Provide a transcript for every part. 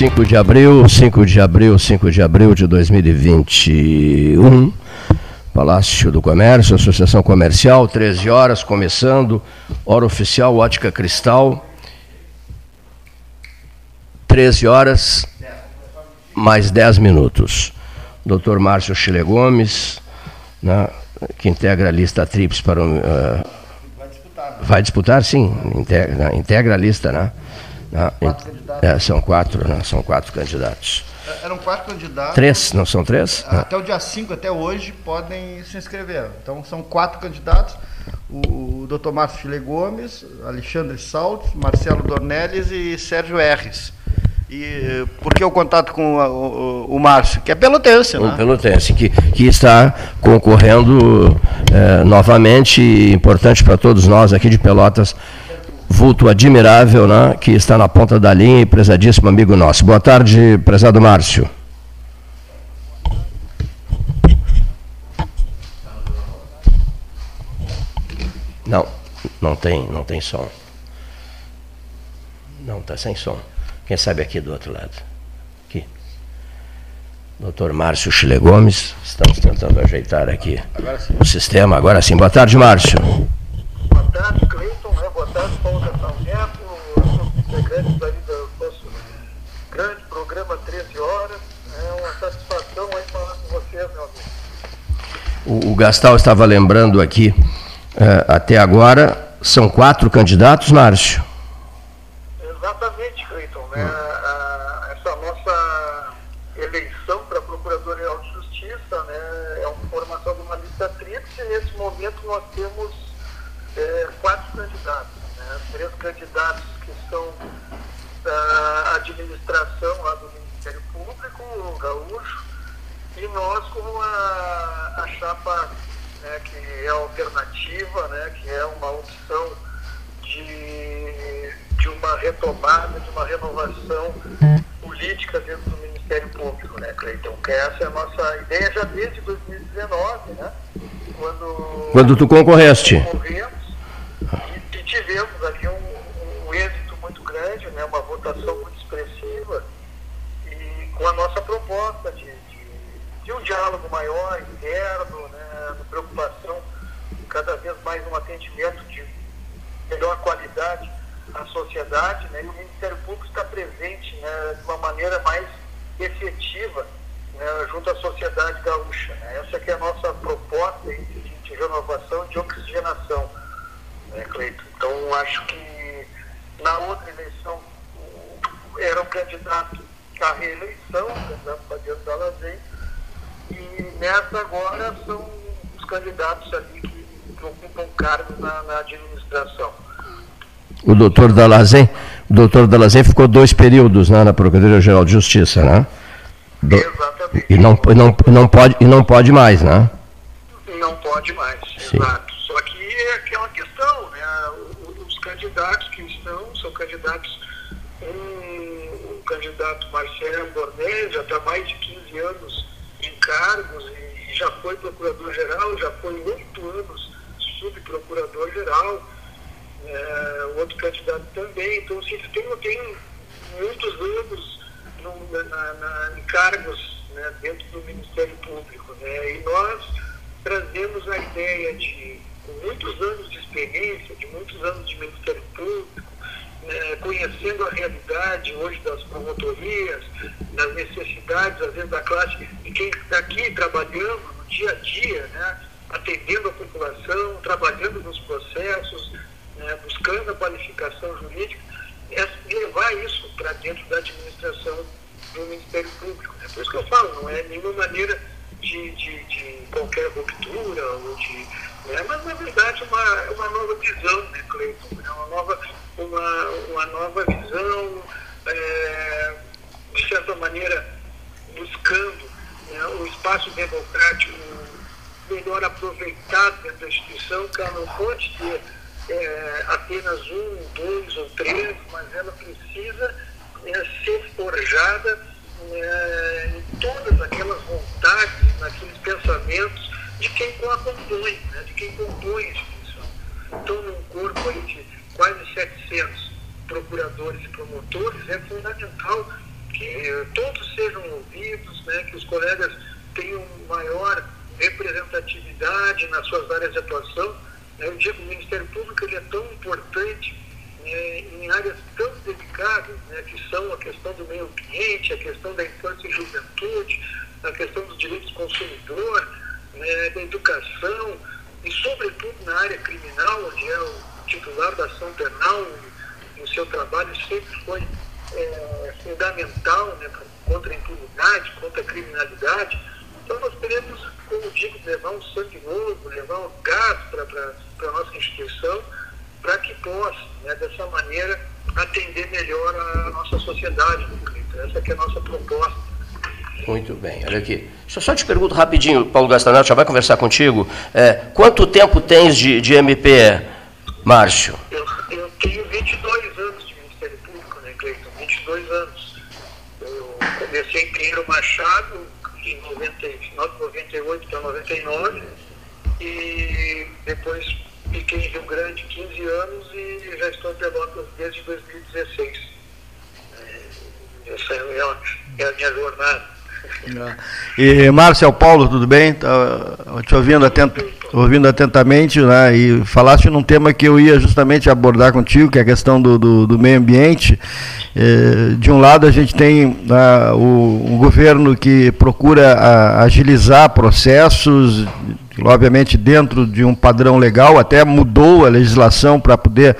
5 de abril, 5 de abril, 5 de abril de 2021. Palácio do Comércio, Associação Comercial, 13 horas, começando. Hora oficial, ótica cristal. 13 horas, mais 10 minutos. Dr. Márcio Chile Gomes, né, que integra a lista TRIPS para o. Uh, vai disputar? Vai disputar, sim, integra, integra a lista, né? Né quatro é, são quatro, né? São quatro candidatos. É, eram quatro candidatos. Três, não são três? Até o dia 5, até hoje, podem se inscrever. Então são quatro candidatos. O, o Dr. Márcio Chile Gomes, Alexandre Saltes, Marcelo Dornelles e Sérgio Erres. E por que o contato com o, o, o Márcio? Que é pelotense, né? O pelotense, que, que está concorrendo é, novamente, importante para todos nós aqui de Pelotas, vulto admirável, né, que está na ponta da linha e prezadíssimo amigo nosso. Boa tarde, prezado Márcio. Não, não tem, não tem som. Não, está sem som. Quem sabe aqui do outro lado? Aqui. Doutor Márcio Chile Gomes, estamos tentando ajeitar aqui o sistema. Agora sim. Boa tarde, Márcio. Boa tarde, Cleiton. Né? Boa tarde, Paulo Gastal Neto, integrantes aí do nosso grande programa 13 horas. É uma satisfação aí falar com vocês, meu amigo. O, o Gastal estava lembrando aqui, uh, até agora, são quatro candidatos, Márcio? momento nós temos é, quatro candidatos, né? três candidatos que são da administração lá do Ministério Público, o Gaúcho, e nós com a, a chapa né, que é alternativa, né, que é uma opção de, de uma retomada, de uma renovação política dentro do Ministério Público, né, Cleiton? Que essa é a nossa ideia já desde 2019, né? quando, quando tu concorreste. E, e tivemos aqui um, um, êxito muito grande, né, uma votação muito expressiva, e com a nossa proposta de, um diálogo maior, interno, né, preocupação cada vez mais um atendimento de melhor qualidade à sociedade, né, e o Ministério Público está presente né, de uma maneira mais efetiva né, junto à sociedade gaúcha. Né? Essa que é a nossa proposta de, de renovação de oxigenação, né, Cleito? Então, acho que na outra eleição era um candidato à reeleição, o candidato Fabiano Dalazem, e nessa agora são os candidatos ali que, que ocupam cargos na, na administração. O doutor Dalazem, o doutor Dalazem ficou dois períodos né, na Procuradoria-Geral de Justiça, né? Do... Exatamente. E não, não, não, pode, e não pode mais, né? Não pode mais, Sim. exato. Só que é aquela questão, né? Os candidatos que estão são candidatos. Um, um candidato Marcelo Bornés já está mais de 15 anos cargos e, já foi procurador-geral, já foi oito anos subprocurador-geral. É, outro candidato também. Então, se tem, tem muitos anos no, na, na, em cargos né, dentro do Ministério Público. Né? E nós trazemos a ideia de, com muitos anos de experiência, de muitos anos de Ministério Público, né, conhecendo a realidade hoje das promotorias, das necessidades, às vezes, da classe, de quem está aqui trabalhando no dia a dia, né, atendendo a população, trabalhando nos processos, né, buscando a qualificação jurídica é levar isso para dentro da administração do Ministério Público. É por isso que eu falo, não é nenhuma maneira de, de, de qualquer ruptura, ou de, né? mas na verdade uma, uma nova visão, né, Cleiton? É uma nova, uma, uma nova visão, é, de certa maneira, buscando né, o espaço democrático melhor aproveitado dentro da instituição, que ela não pode ter é, apenas um, dois ou três, mas ela precisa é, ser forjada é, em todas aquelas vontades, naqueles pensamentos de quem a compõe, né, de quem compõe a instituição. Então, num corpo de quase 700 procuradores e promotores, é fundamental que que todos sejam ouvidos, né, que os colegas tenham maior representatividade nas suas áreas de atuação. Eu digo, o Ministério Público ele é tão importante né, em áreas tão delicadas, né, que são a questão do meio ambiente, a questão da infância e juventude, a questão dos direitos do consumidor, né, da educação, e sobretudo na área criminal, onde é o titular da ação penal, o seu trabalho sempre foi é, fundamental né, contra a impunidade, contra a criminalidade. Então nós queremos, como digo, levar um sangue novo, levar um gás para a nossa instituição, para que possa, né, dessa maneira, atender melhor a nossa sociedade. Essa que é a nossa proposta muito bem, olha aqui. Deixa eu só te pergunto rapidinho, Paulo Gastanato, já vai conversar contigo. É, quanto tempo tens de, de MP, Márcio? Eu, eu tenho 22 anos de Ministério Público, né, Cleiton? 22 anos. Eu comecei em Pinheiro Machado em 99, 98 para 99 e depois fiquei em Rio Grande 15 anos e já estou em Pelotas desde 2016. É, essa é a, é a minha jornada. E Márcio Paulo, tudo bem? Tá te ouvindo, atent, ouvindo atentamente, né? E falaste num tema que eu ia justamente abordar contigo, que é a questão do, do, do meio ambiente. É, de um lado a gente tem né, o, o, governo que procura a, agilizar processos obviamente dentro de um padrão legal, até mudou a legislação para poder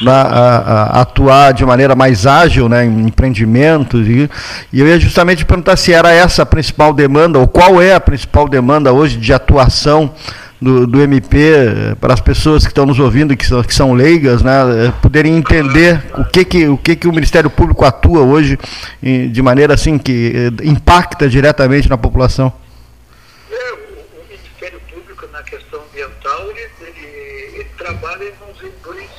na, a, a, atuar de maneira mais ágil né, em empreendimentos. E, e eu ia justamente perguntar se era essa a principal demanda, ou qual é a principal demanda hoje de atuação do, do MP, eh, para as pessoas que estão nos ouvindo, que são, que são leigas, né, eh, poderem entender o que, que, o que, que o Ministério Público atua hoje de maneira assim que eh, impacta diretamente na população. trabalha em dois,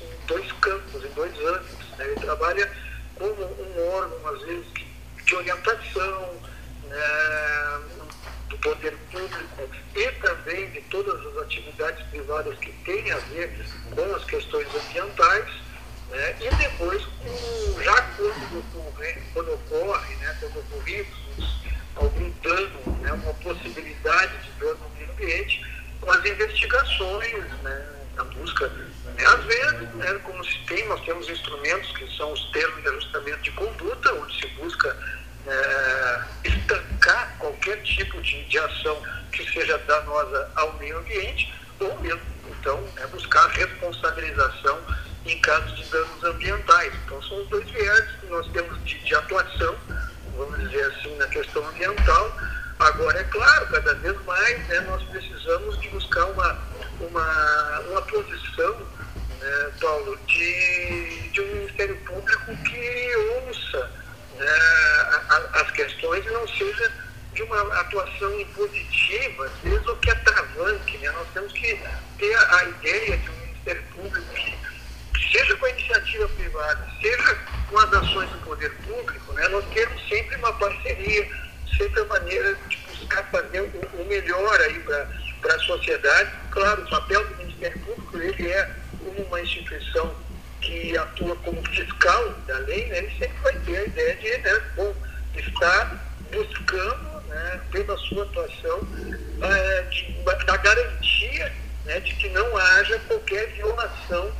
em dois campos, em dois âmbitos. Né? Ele trabalha como um órgão, às vezes, de orientação né, do poder público e também de todas as atividades privadas que têm a ver com as questões ambientais. Né? E depois, já quando quando ocorre né, quando ocorridos algum dano, né, uma possibilidade de dano no meio ambiente, com as investigações, né, na busca. Né? Às vezes, né, como se tem, nós temos instrumentos que são os termos de ajustamento de conduta, onde se busca é, estancar qualquer tipo de, de ação que seja danosa ao meio ambiente, ou mesmo, então, né, buscar responsabilização em casos de danos ambientais. Então, são os dois viés que nós temos de, de atuação, vamos dizer assim, na questão ambiental. Agora, é claro, cada vez mais né, nós precisamos de buscar uma uma, uma posição, né, Paulo, de, de um Ministério Público que ouça a, a, as questões e não seja de uma atuação impositiva, às vezes, ou que atravanque. Né? Nós temos que ter a, a ideia de um Ministério Público que, seja com a iniciativa privada, seja com as ações do poder público, né? nós temos sempre uma parceria, sempre a maneira de buscar fazer o, o melhor aí para a sociedade. Claro, o papel do Ministério Público ele é uma instituição que atua como fiscal da lei, né, ele sempre vai ter a ideia de né, bom, estar buscando, né, pela sua atuação, é, de, da garantia né, de que não haja qualquer violação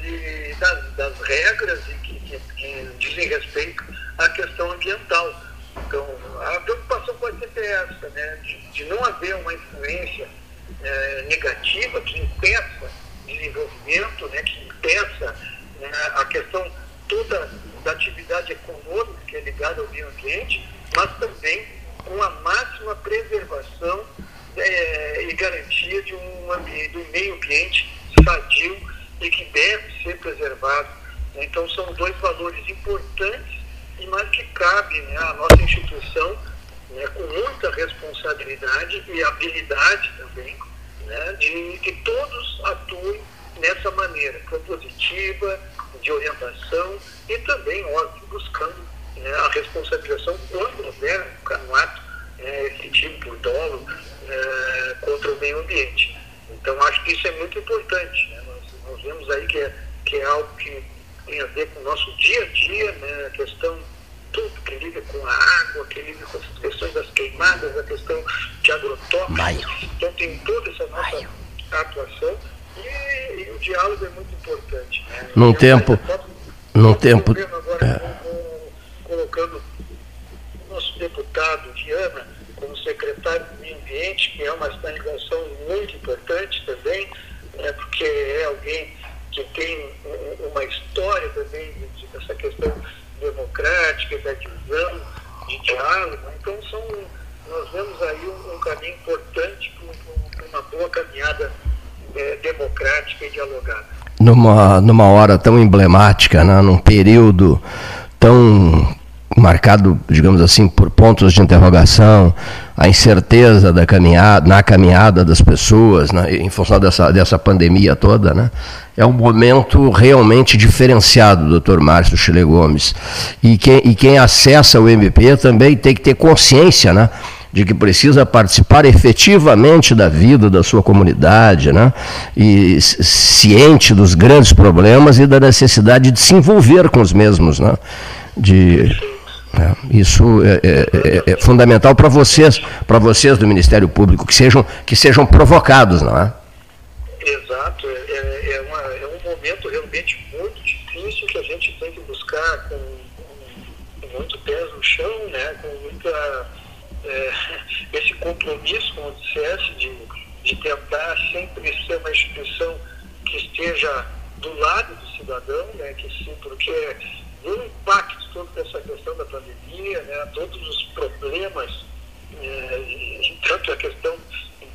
de, das, das, regras e que, que, que dizem respeito à questão ambiental. Então, a preocupação pode ser essa, né, de, de não haver uma influência é, negativa que impeça desenvolvimento, né, que impeça né, a questão toda da atividade econômica que é ligada ao meio ambiente, mas também com a máxima preservação é, e garantia de um, ambiente, de um meio ambiente sadio e que deve ser preservado. Então são dois valores importantes e mais que cabe né, à nossa instituição né, com muita responsabilidade e habilidade também, né, de que todos atuem nessa maneira propositiva, de orientação e também, óbvio, buscando né, a responsabilização quando houver um ato é, efetivo por dolo é, contra o meio ambiente. Então, acho que isso é muito importante. Né? Nós, nós, vemos aí que é, que é algo que tem a ver com o nosso dia a dia, né? a questão tudo que liga com a água, que liga com as questões das queimadas, a questão de agrotóxicos. Então tem toda essa nossa atuação e, e, o diálogo é muito importante. Né? Num Eu tempo. Num tempo. Agora, é. com, colocando o nosso deputado Viana como secretário do Meio Ambiente, que é uma ligação muito importante também, né, porque é alguém que tem uma história também dessa questão democrática, da divisão, de diálogo. Então, são, nós vemos aí um, um caminho importante para uma boa caminhada é, democrática e dialogada. Numa, numa hora tão emblemática, né, num período tão marcado, digamos assim, por pontos de interrogação, a incerteza da caminhada, na caminhada das pessoas, né, em função dessa, dessa pandemia toda, né, é um momento realmente diferenciado, doutor Márcio Chile Gomes. E quem, e quem acessa o MP também tem que ter consciência, né? De que precisa participar efetivamente da vida da sua comunidade, né? e ciente dos grandes problemas e da necessidade de se envolver com os mesmos. Né? De, é, isso é, é, é, é fundamental para vocês, para vocês do Ministério Público, que sejam, que sejam provocados, não é? Exato, é, é, uma, é um momento realmente muito difícil que a gente tem que buscar com, com muito pés no chão, né? com muita, é, esse compromisso, como dissesse, de, de tentar sempre ser uma instituição que esteja do lado do cidadão, né? que sim, porque o impacto todo dessa questão da pandemia, né, todos os problemas, é, tanto a questão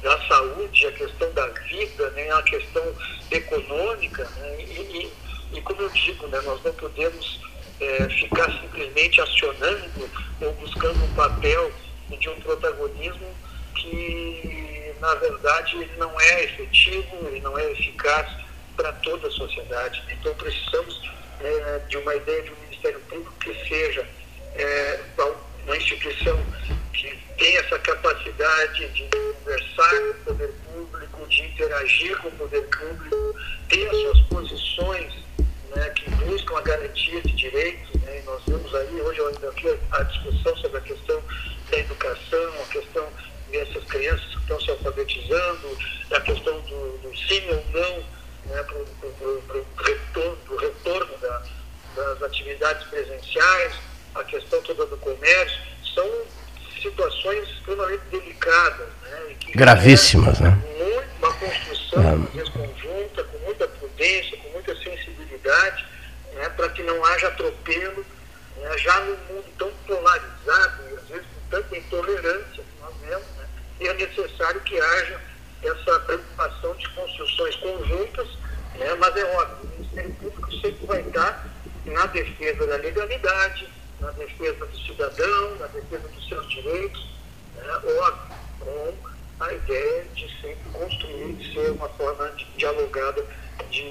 da saúde, a questão da vida, né, a questão econômica, né, e, e, como eu digo, né, nós não podemos é, ficar simplesmente acionando ou buscando um papel de um protagonismo que, na verdade, ele não é efetivo, ele não é eficaz para toda a sociedade. Então, precisamos é, de uma ideia de um Ministério Público que seja é, uma instituição que tem essa capacidade de conversar com o poder público, de interagir com o poder público, ter as suas posições né, que buscam a garantia de direitos. Né, e nós vemos aí, hoje ainda vi a discussão sobre a questão da educação, a questão dessas crianças que estão se alfabetizando, a questão do, do sim ou não né, para o retorno, retorno da, das atividades presenciais, a questão toda do comércio, são situações extremamente delicadas. Né, Gravíssimas, né? Muito, uma construção, é. conjunta, com muita prudência, com muita sensibilidade, né, para que não haja atropelo, né, já num mundo tão polarizado tanta intolerância que nós vemos, né, e é necessário que haja essa preocupação de construções conjuntas, né, mas é óbvio, o Ministério Público sempre vai estar na defesa da legalidade, na defesa do cidadão, na defesa dos seus direitos, né, óbvio, com a ideia de sempre construir, de ser uma forma dialogada de,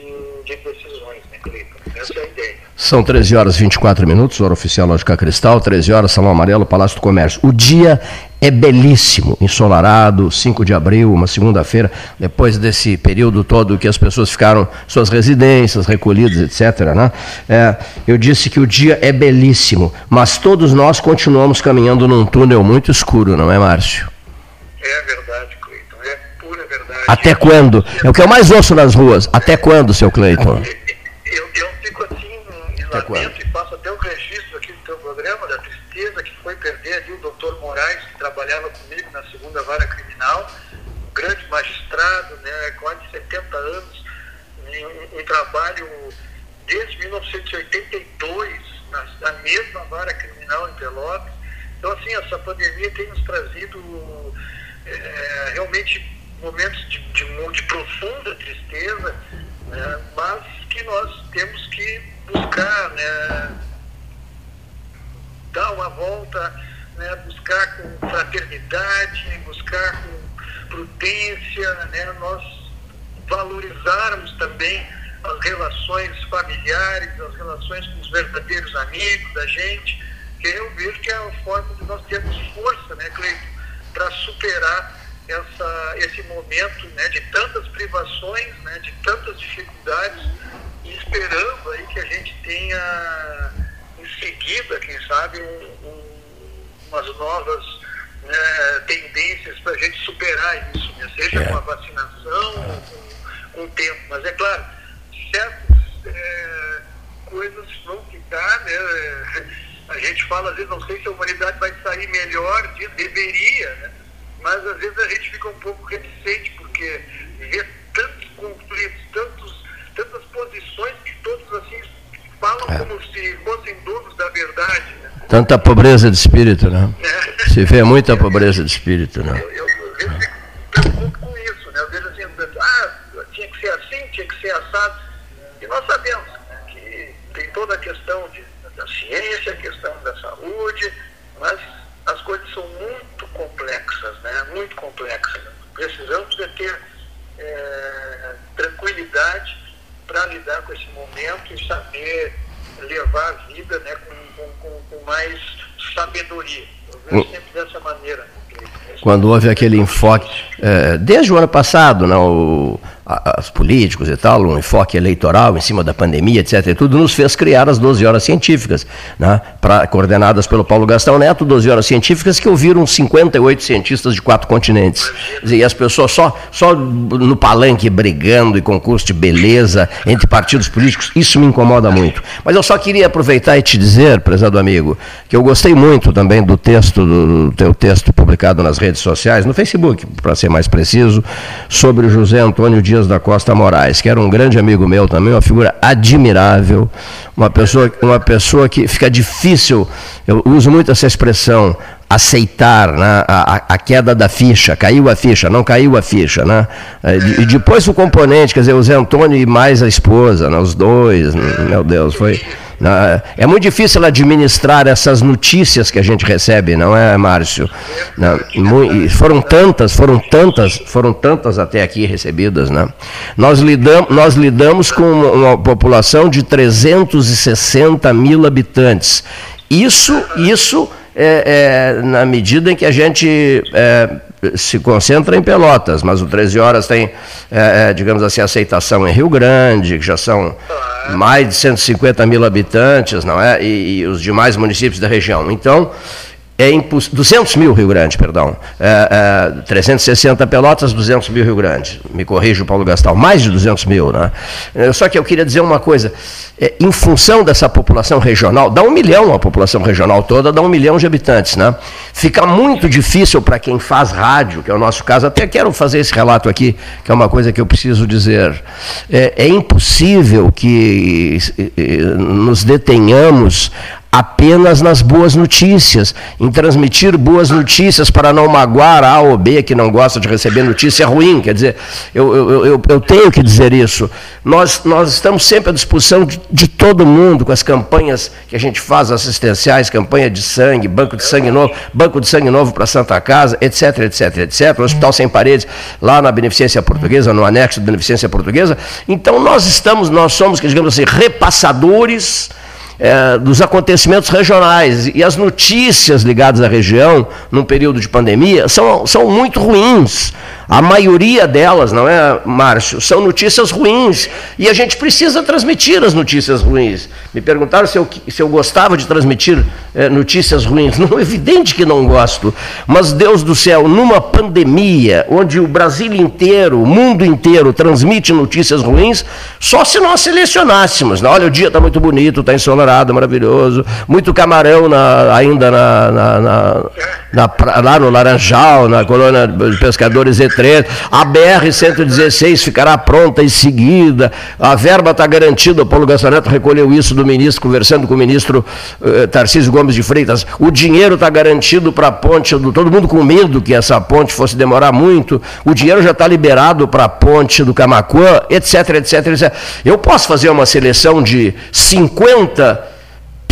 de decisões, né, Cleiton? Essa é a ideia. São 13 horas e 24 minutos, hora oficial Lógica Cristal, 13 horas, Salão Amarelo, Palácio do Comércio. O dia é belíssimo, ensolarado, 5 de abril, uma segunda-feira, depois desse período todo que as pessoas ficaram suas residências, recolhidas, etc. Né? É, eu disse que o dia é belíssimo, mas todos nós continuamos caminhando num túnel muito escuro, não é, Márcio? É verdade, Cleiton, é pura verdade. Até quando? É o que eu mais ouço nas ruas. Até quando, seu Cleiton? Eu, eu fico assim, lamento e faço até o registro aqui do teu programa, da tristeza que foi perder ali o doutor Moraes, que trabalhava comigo na segunda vara criminal, um grande magistrado, né, quase 70 anos, em um trabalho desde 1982, na, na mesma vara criminal em Pelotas. Então, assim, essa pandemia tem nos trazido é, realmente momentos de, de, de profunda tristeza, né, mas que nós temos que buscar né, dar uma volta, né, buscar com fraternidade, buscar com prudência, né, nós valorizarmos também as relações familiares, as relações com os verdadeiros amigos da gente, que eu vejo que é a forma de nós termos força, né, Cleiton, para superar essa, esse momento né, de tantas privações, né, de tantas dificuldades, e esperando aí que a gente tenha em seguida, quem sabe, um, um, umas novas né, tendências para a gente superar isso, né? seja é. com a vacinação, com, com o tempo. Mas é claro, certas é, coisas vão ficar, né? A gente fala, às vezes, não sei se a humanidade vai sair melhor disso, deveria, né? Mas às vezes a gente fica um pouco reticente, porque vê tantos conflitos, tantos, tantas posições que todos assim falam é. como se fossem donos da verdade. Né? Tanta pobreza de espírito, né? É. Se vê muita pobreza de espírito, né? Eu, eu, eu fico preocupado com isso, né? Eu vejo assim, ah, tinha que ser assim, tinha que ser assado. E nós sabemos né, que tem toda a questão de, da ciência, a questão da saúde, mas as coisas são né? Muito complexas. Precisamos de ter é, tranquilidade para lidar com esse momento e saber levar a vida né, com, com, com mais sabedoria. Eu vejo hum. sempre dessa maneira. Quando houve aquele enfoque, é, desde o ano passado, não, né, os políticos e tal, um enfoque eleitoral em cima da pandemia, etc. E tudo nos fez criar as 12 horas científicas, né, pra, coordenadas pelo Paulo Gastão Neto, 12 horas científicas que ouviram 58 cientistas de quatro continentes. E as pessoas só, só no palanque brigando e concurso de beleza entre partidos políticos, isso me incomoda muito. Mas eu só queria aproveitar e te dizer, prezado amigo, que eu gostei muito também do texto, do teu texto publicado nas redes sociais, no Facebook, para ser mais preciso, sobre o José Antônio Dias Dias da Costa Moraes, que era um grande amigo meu também, uma figura admirável, uma pessoa, uma pessoa que fica difícil, eu uso muito essa expressão, aceitar né, a, a, queda da ficha, caiu a ficha, não caiu a ficha. Né? E depois o componente, quer dizer, o Zé Antônio e mais a esposa, né, os dois, meu Deus, foi. Né, é muito difícil administrar essas notícias que a gente recebe, não é, Márcio? Foram tantas, foram tantas, foram tantas até aqui recebidas, né? Nós lidamos, nós lidamos com uma população de 360 mil habitantes. Isso, isso é, é, na medida em que a gente é, se concentra em Pelotas, mas o 13 Horas tem, é, é, digamos assim, aceitação em Rio Grande, que já são mais de 150 mil habitantes, não é? E, e os demais municípios da região. Então, é imposs... 200 mil Rio Grande, perdão. É, é, 360 Pelotas, 200 mil Rio Grande. Me corrija, Paulo Gastal, mais de 200 mil. Né? É, só que eu queria dizer uma coisa. É, em função dessa população regional, dá um milhão a população regional toda, dá um milhão de habitantes. Né? Fica muito difícil para quem faz rádio, que é o nosso caso. Até quero fazer esse relato aqui, que é uma coisa que eu preciso dizer. É, é impossível que nos detenhamos apenas nas boas notícias, em transmitir boas notícias para não magoar A ou B que não gosta de receber notícia ruim. Quer dizer, eu, eu, eu, eu tenho que dizer isso. Nós, nós estamos sempre à disposição de, de, todo mundo com as campanhas que a gente faz assistenciais, campanha de sangue, banco de sangue novo, banco de sangue novo para Santa Casa, etc, etc, etc. O Hospital Sem Paredes, lá na Beneficência Portuguesa, no anexo da Beneficência Portuguesa. Então nós estamos, nós somos, digamos assim, repassadores é, dos acontecimentos regionais. E as notícias ligadas à região, num período de pandemia, são, são muito ruins. A maioria delas, não é, Márcio? São notícias ruins. E a gente precisa transmitir as notícias ruins. Me perguntaram se eu, se eu gostava de transmitir é, notícias ruins. Não, evidente que não gosto. Mas, Deus do céu, numa pandemia, onde o Brasil inteiro, o mundo inteiro transmite notícias ruins, só se nós selecionássemos. Olha, o dia está muito bonito, está ensolarado, maravilhoso. Muito camarão na, ainda na, na, na, na, lá no Laranjal, na colônia de pescadores etc a BR-116 ficará pronta em seguida, a verba está garantida, o Paulo Gastaneto recolheu isso do ministro, conversando com o ministro eh, Tarcísio Gomes de Freitas, o dinheiro está garantido para a ponte, do, todo mundo com medo que essa ponte fosse demorar muito, o dinheiro já está liberado para a ponte do Camacuã, etc, etc, etc. Eu posso fazer uma seleção de 50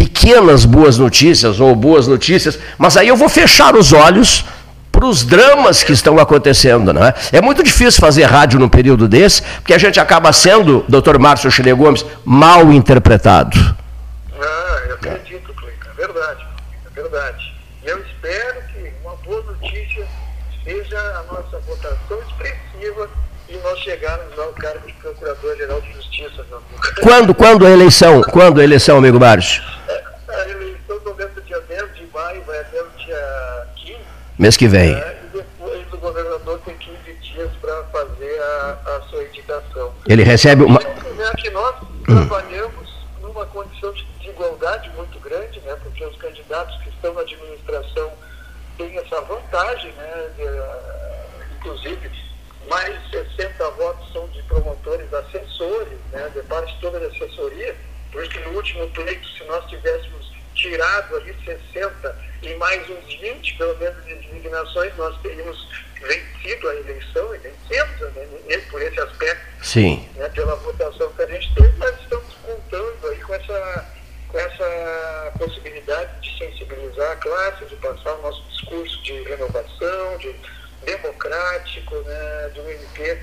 pequenas boas notícias ou boas notícias, mas aí eu vou fechar os olhos para os dramas que estão acontecendo. Não é? é muito difícil fazer rádio num período desse, porque a gente acaba sendo, doutor Márcio Chile Gomes, mal interpretado. Ah, eu acredito, Cleiton, é verdade, é verdade. E eu espero que uma boa notícia seja a nossa votação expressiva e nós chegarmos ao cargo de Procurador-Geral de Justiça. Quando, quando a eleição? Quando a eleição, amigo Márcio? Mês que vem. É, e depois o governador tem 15 dias para fazer a, a, sua indicação. Ele recebe uma. É que nós trabalhamos numa condição de igualdade muito grande, né, porque os candidatos que estão na administração têm essa vantagem, né, de, inclusive mais de 60 votos são de promotores assessores, né, de parte toda da assessoria, por isso que no último pleito, se nós tivéssemos tirado ali 60 e mais uns 20, pelo menos, de indignações, nós teríamos vencido a eleição e vencemos né, por esse aspecto, Sim. Né, pela votação que a gente teve, mas estamos contando aí com essa, com essa possibilidade de sensibilizar a classe, de passar o nosso discurso de renovação, de democrático, né, de um MP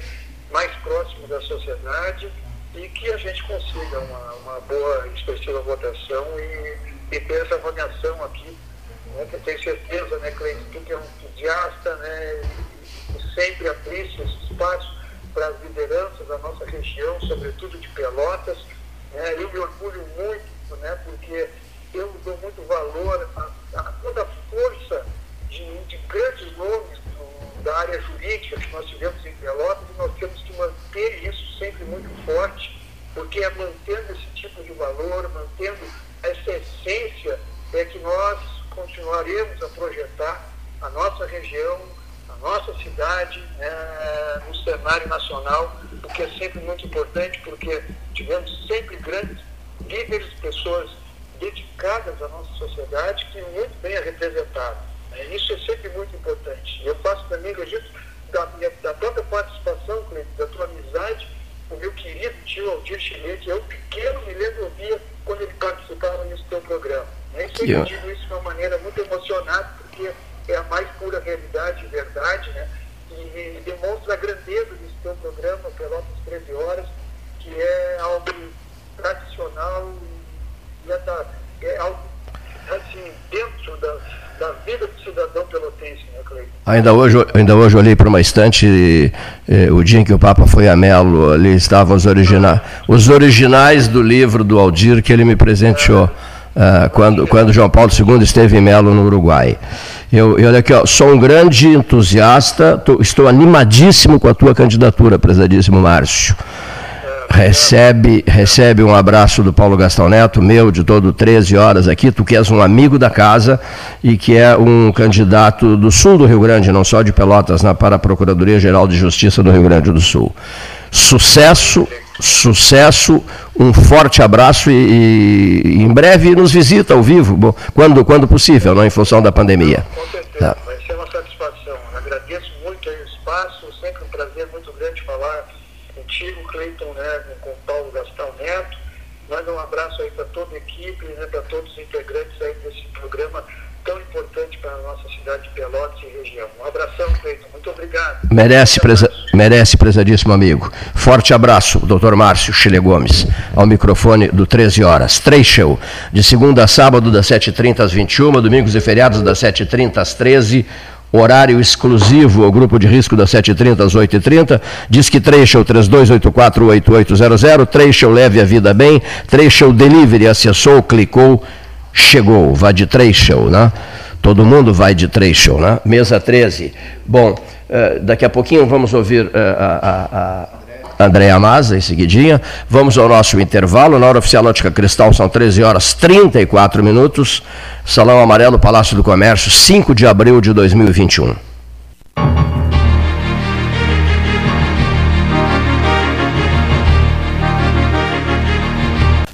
mais próximo da sociedade e que a gente consiga uma, uma boa e expressiva votação e, e ter essa avaliação aqui. Né, que eu tenho certeza, né, Cleiton, que é um entusiasta, né, e, sempre abrisse esse espaço para as lideranças da nossa região, sobretudo de Pelotas. Né, eu me orgulho muito, né, porque eu dou muito valor a, a toda a força de, de grandes nomes da área jurídica que nós tivemos em Pelotas e nós temos que manter isso sempre muito forte, porque é mantendo esse tipo de valor, mantendo essa essência, é que nós continuaremos a projetar a nossa região, a nossa cidade é, no cenário nacional, o que é sempre muito importante, porque tivemos sempre grandes líderes, pessoas dedicadas à nossa sociedade, que muito bem. É, isso é sempre muito importante. Eu faço também registro da, minha, da própria participação, da tua amizade, o meu querido tio Aldir Chilete, eu pequeno me lembro ouvia quando ele participava nesse teu programa. Isso eu digo isso de uma maneira muito emocionada, porque é a mais pura realidade e verdade, né? E, demonstra a grandeza desse teu programa, Pelotas 13 Horas, que é algo tradicional e é, é algo assim, dentro da da vida do cidadão pelotense, né, Cleiton? Ainda hoje, ainda hoje olhei para uma estante, eh, o dia em que o Papa foi a Melo, ali estavam os originais, os originais do livro do Aldir que ele me presenteou. Uh, quando, quando João Paulo II esteve em Melo, no Uruguai. Eu, eu, aqui, ó, sou um grande entusiasta, tô, estou animadíssimo com a tua candidatura, prezadíssimo Márcio. Recebe, recebe um abraço do Paulo Gastão Neto, meu, de todo 13 horas aqui. Tu que és um amigo da casa e que é um candidato do sul do Rio Grande, não só de Pelotas, né, para a Procuradoria-Geral de Justiça do Rio Grande do Sul. Sucesso, sucesso, um forte abraço e, e em breve nos visita ao vivo, bom, quando, quando possível, não em função da pandemia. Com certeza, tá. vai ser uma satisfação. Agradeço muito o espaço, sempre um prazer muito grande falar contigo, Cleiton, né, com o Paulo Gastão Neto. Manda um abraço aí para toda a equipe, né, para todos os integrantes aí desse programa tão importante para a nossa cidade de Pelotas e região. Um abração, Cleiton. Muito obrigado. Merece, merece, prezadíssimo amigo. Forte abraço, doutor Márcio Chile Gomes, ao microfone do 13 horas. Três show, de segunda a sábado, das 7h30 às 21 domingos e feriados, das 7h30 às 13 horário exclusivo ao grupo de risco das 7h30 às 8h30. Diz que Trecho 32848800, Trecho leve a vida bem, Trecho delivery, acessou, clicou, chegou. Vá de Trecho, né? Todo mundo vai de Trecho, né? Mesa 13. Bom, eh, daqui a pouquinho vamos ouvir eh, a, a, a Andréa Maza, em seguidinha. Vamos ao nosso intervalo. Na hora oficial Ótica Cristal são 13 horas 34 minutos. Salão Amarelo, Palácio do Comércio, 5 de abril de 2021.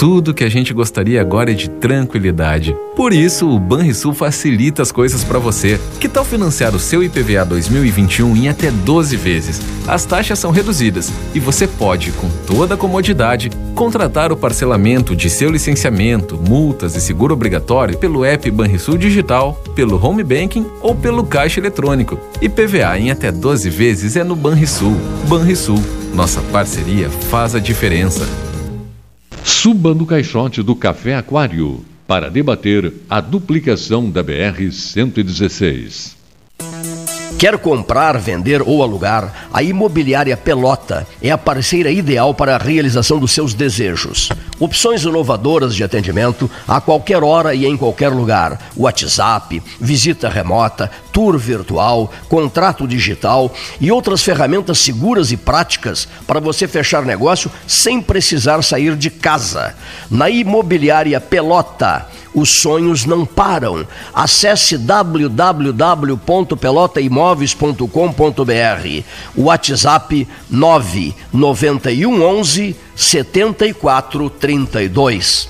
Tudo que a gente gostaria agora é de tranquilidade. Por isso, o Banrisul facilita as coisas para você. Que tal financiar o seu IPVA 2021 em até 12 vezes? As taxas são reduzidas e você pode, com toda a comodidade, contratar o parcelamento de seu licenciamento, multas e seguro obrigatório pelo app Banrisul Digital, pelo Home Banking ou pelo caixa eletrônico. IPVA em até 12 vezes é no Banrisul. Banrisul, nossa parceria faz a diferença. Suba no caixote do Café Aquário para debater a duplicação da BR-116. Quer comprar, vender ou alugar? A Imobiliária Pelota é a parceira ideal para a realização dos seus desejos. Opções inovadoras de atendimento a qualquer hora e em qualquer lugar. WhatsApp, visita remota, tour virtual, contrato digital e outras ferramentas seguras e práticas para você fechar negócio sem precisar sair de casa. Na Imobiliária Pelota os sonhos não param. Acesse www.pelotaimóveis.com.br. WhatsApp 991 11 7432.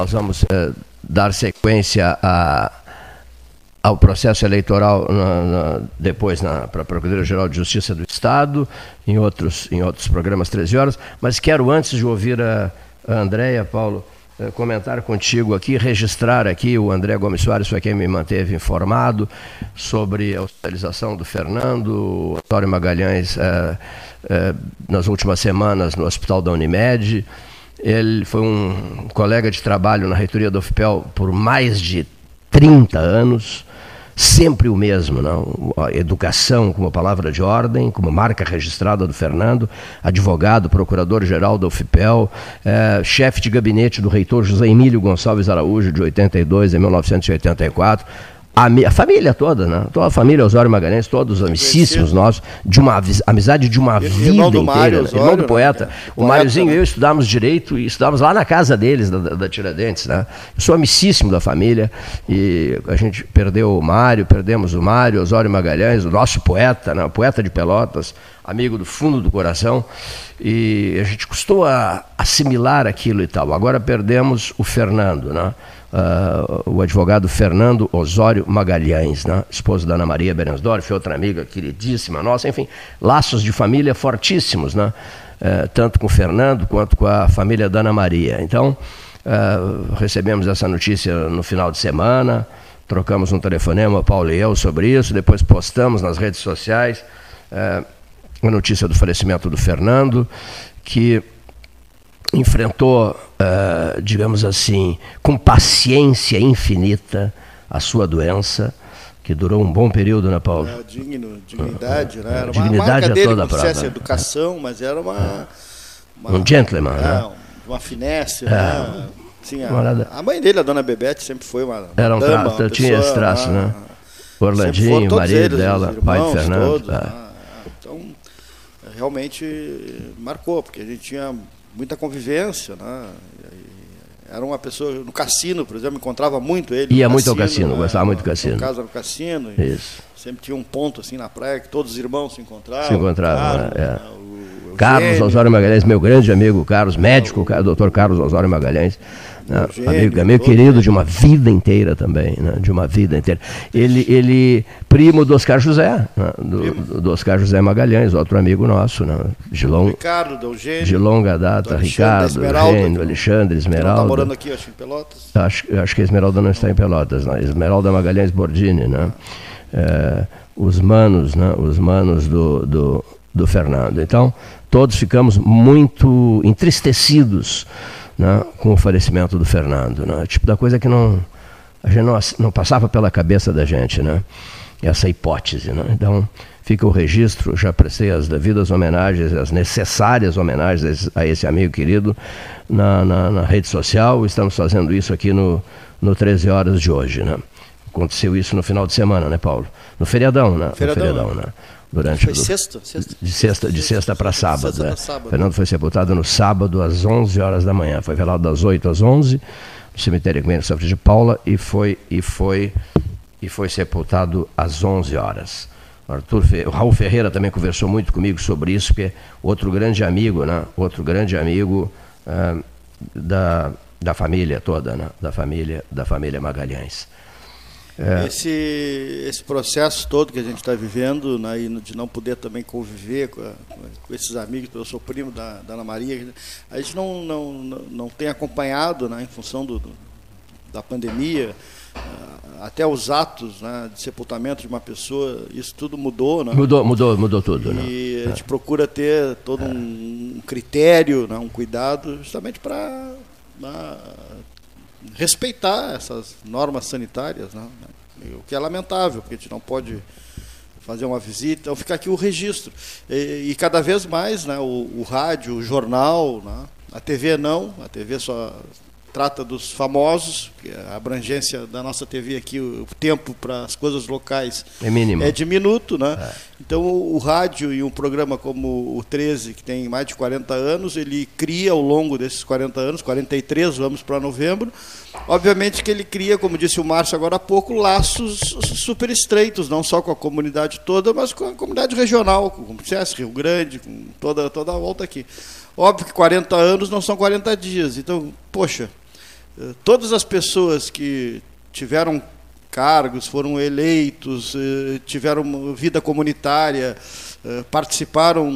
Nós vamos é, dar sequência a, ao processo eleitoral na, na, depois para a Procuradoria-Geral de Justiça do Estado, em outros, em outros programas 13 horas, mas quero antes de ouvir a, a Andréia, Paulo, é, comentar contigo aqui, registrar aqui, o André Gomes Soares foi quem me manteve informado sobre a hospitalização do Fernando, o Antônio Magalhães é, nas últimas semanas no Hospital da Unimed, ele foi um colega de trabalho na reitoria do UFPEL por mais de 30 anos, sempre o mesmo, não? A educação como palavra de ordem, como marca registrada do Fernando, advogado, procurador-geral da UFPEL, é, chefe de gabinete do reitor José Emílio Gonçalves Araújo, de 82 a 1984, a, a, família toda, né? Toda a família Osório Magalhães, todos amicíssimos nossos, de uma amizade de uma vida irmão inteira. Mário, Osório, irmão do poeta. Né? O Máriozinho e né? eu estudávamos direito e estudávamos lá na casa deles, da, da, Tiradentes, né? Eu sou amicíssimo da família e a gente perdeu o Mário, perdemos o Mário, Osório Magalhães, o nosso poeta, né? poeta de Pelotas, amigo do fundo do coração, e a gente custou a assimilar aquilo e tal. Agora perdemos o Fernando, né? Uh, o advogado Fernando Osório Magalhães, né? esposo da Ana Maria Berensdorf, outra amiga queridíssima nossa, enfim, laços de família fortíssimos, né? Uh, tanto com o Fernando quanto com a família da Ana Maria. Então, uh, recebemos essa notícia no final de semana, trocamos um telefonema, Paulo e eu, sobre isso, depois postamos nas redes sociais uh, a notícia do falecimento do Fernando, que enfrentou, uh, digamos assim, com paciência infinita a sua doença, que durou um bom período, né, Paulo? É, digno, dignidade, né? Era uma dignidade marca dele toda a essa educação, mas era uma, uma um gentleman, é, né? Uma finesse, é. né? Sim, a, a, mãe dele, a dona Bebete, sempre foi uma, uma Era um dama, tinha esse traço, uma, né? Orlandinho, o marido eles, dela, irmãos, pai de Fernando. Todos, é. né? Então, realmente marcou, porque a gente tinha muita convivência, né? Era uma pessoa no cassino, por exemplo, encontrava muito ele. Ia muito ao cassino, né? gostava muito do cassino. No casa no cassino. Isso. Sempre tinha um ponto assim na praia que todos os irmãos se encontravam. Se encontravam, Carlos, é. né? o, Carlos Osório Magalhães, meu grande amigo Carlos, médico, o doutor Carlos Osório Magalhães. Né? amigo, amigo querido de uma vida inteira também, né? de uma vida inteira. Ele, ele primo do Oscar José, né? do, do, Oscar José Magalhães, outro amigo nosso, né? de, long, Ricardo, do Eugênio, de longa data, Ricardo, Eugênio, Alexandre, Esmeralda. Está morando aqui, acho, em Pelotas. Acho, acho que a Esmeralda não está em Pelotas, né? Esmeralda Magalhães Bordini, né? É, os manos, né? os manos do, do, do Fernando. Então, todos ficamos muito entristecidos né, com o falecimento do Fernando. Né? Tipo da coisa que não, a gente não, não passava pela cabeça da gente, né? essa hipótese. Né? Então, fica o registro, já prestei as devidas homenagens, as necessárias homenagens a esse amigo querido na, na, na rede social. Estamos fazendo isso aqui no, no 13 horas de hoje. Né? Aconteceu isso no final de semana, né, Paulo? No feriadão, né? Feriadão, no feriadão, né? né? durante foi sexta, sexta, de sexta de sexta para sábado, sexta né? sábado. Fernando foi sepultado no sábado às 11 horas da manhã, foi velado das 8 às 11 no cemitério ecumênico Santa de Paula e foi e foi e foi sepultado às 11 horas. Arthur Fe... o Raul Ferreira também conversou muito comigo sobre isso, porque outro grande amigo, né? Outro grande amigo uh, da, da família toda, né? Da família da família Magalhães. É. Esse, esse processo todo que a gente está vivendo, né, de não poder também conviver com, a, com, esses amigos, eu sou primo da, da Ana Maria, a gente não, não, não tem acompanhado, né, em função do, do da pandemia, ah, até os atos né, de sepultamento de uma pessoa, isso tudo mudou. Né? Mudou, mudou, mudou tudo. Né? E a gente é. procura ter todo um critério, né, um cuidado, justamente para né, respeitar essas normas sanitárias, né? o que é lamentável, porque a gente não pode fazer uma visita, então fica aqui o registro. E, e cada vez mais né, o, o rádio, o jornal, né, a TV não, a TV só trata dos famosos, a abrangência da nossa TV aqui, o tempo para as coisas locais é mínimo. É diminuto, né? É. Então o, o, rádio e um programa como o 13, que tem mais de 40 anos, ele cria ao longo desses 40 anos, 43, vamos para novembro, obviamente que ele cria, como disse o Márcio agora há pouco, laços super estreitos, não só com a comunidade toda, mas com a comunidade regional, com o CS Rio Grande, com toda, toda a volta aqui. Óbvio que 40 anos não são 40 dias, então, poxa, todas as pessoas que tiveram cargos, foram eleitos, eh, tiveram vida comunitária, eh, participaram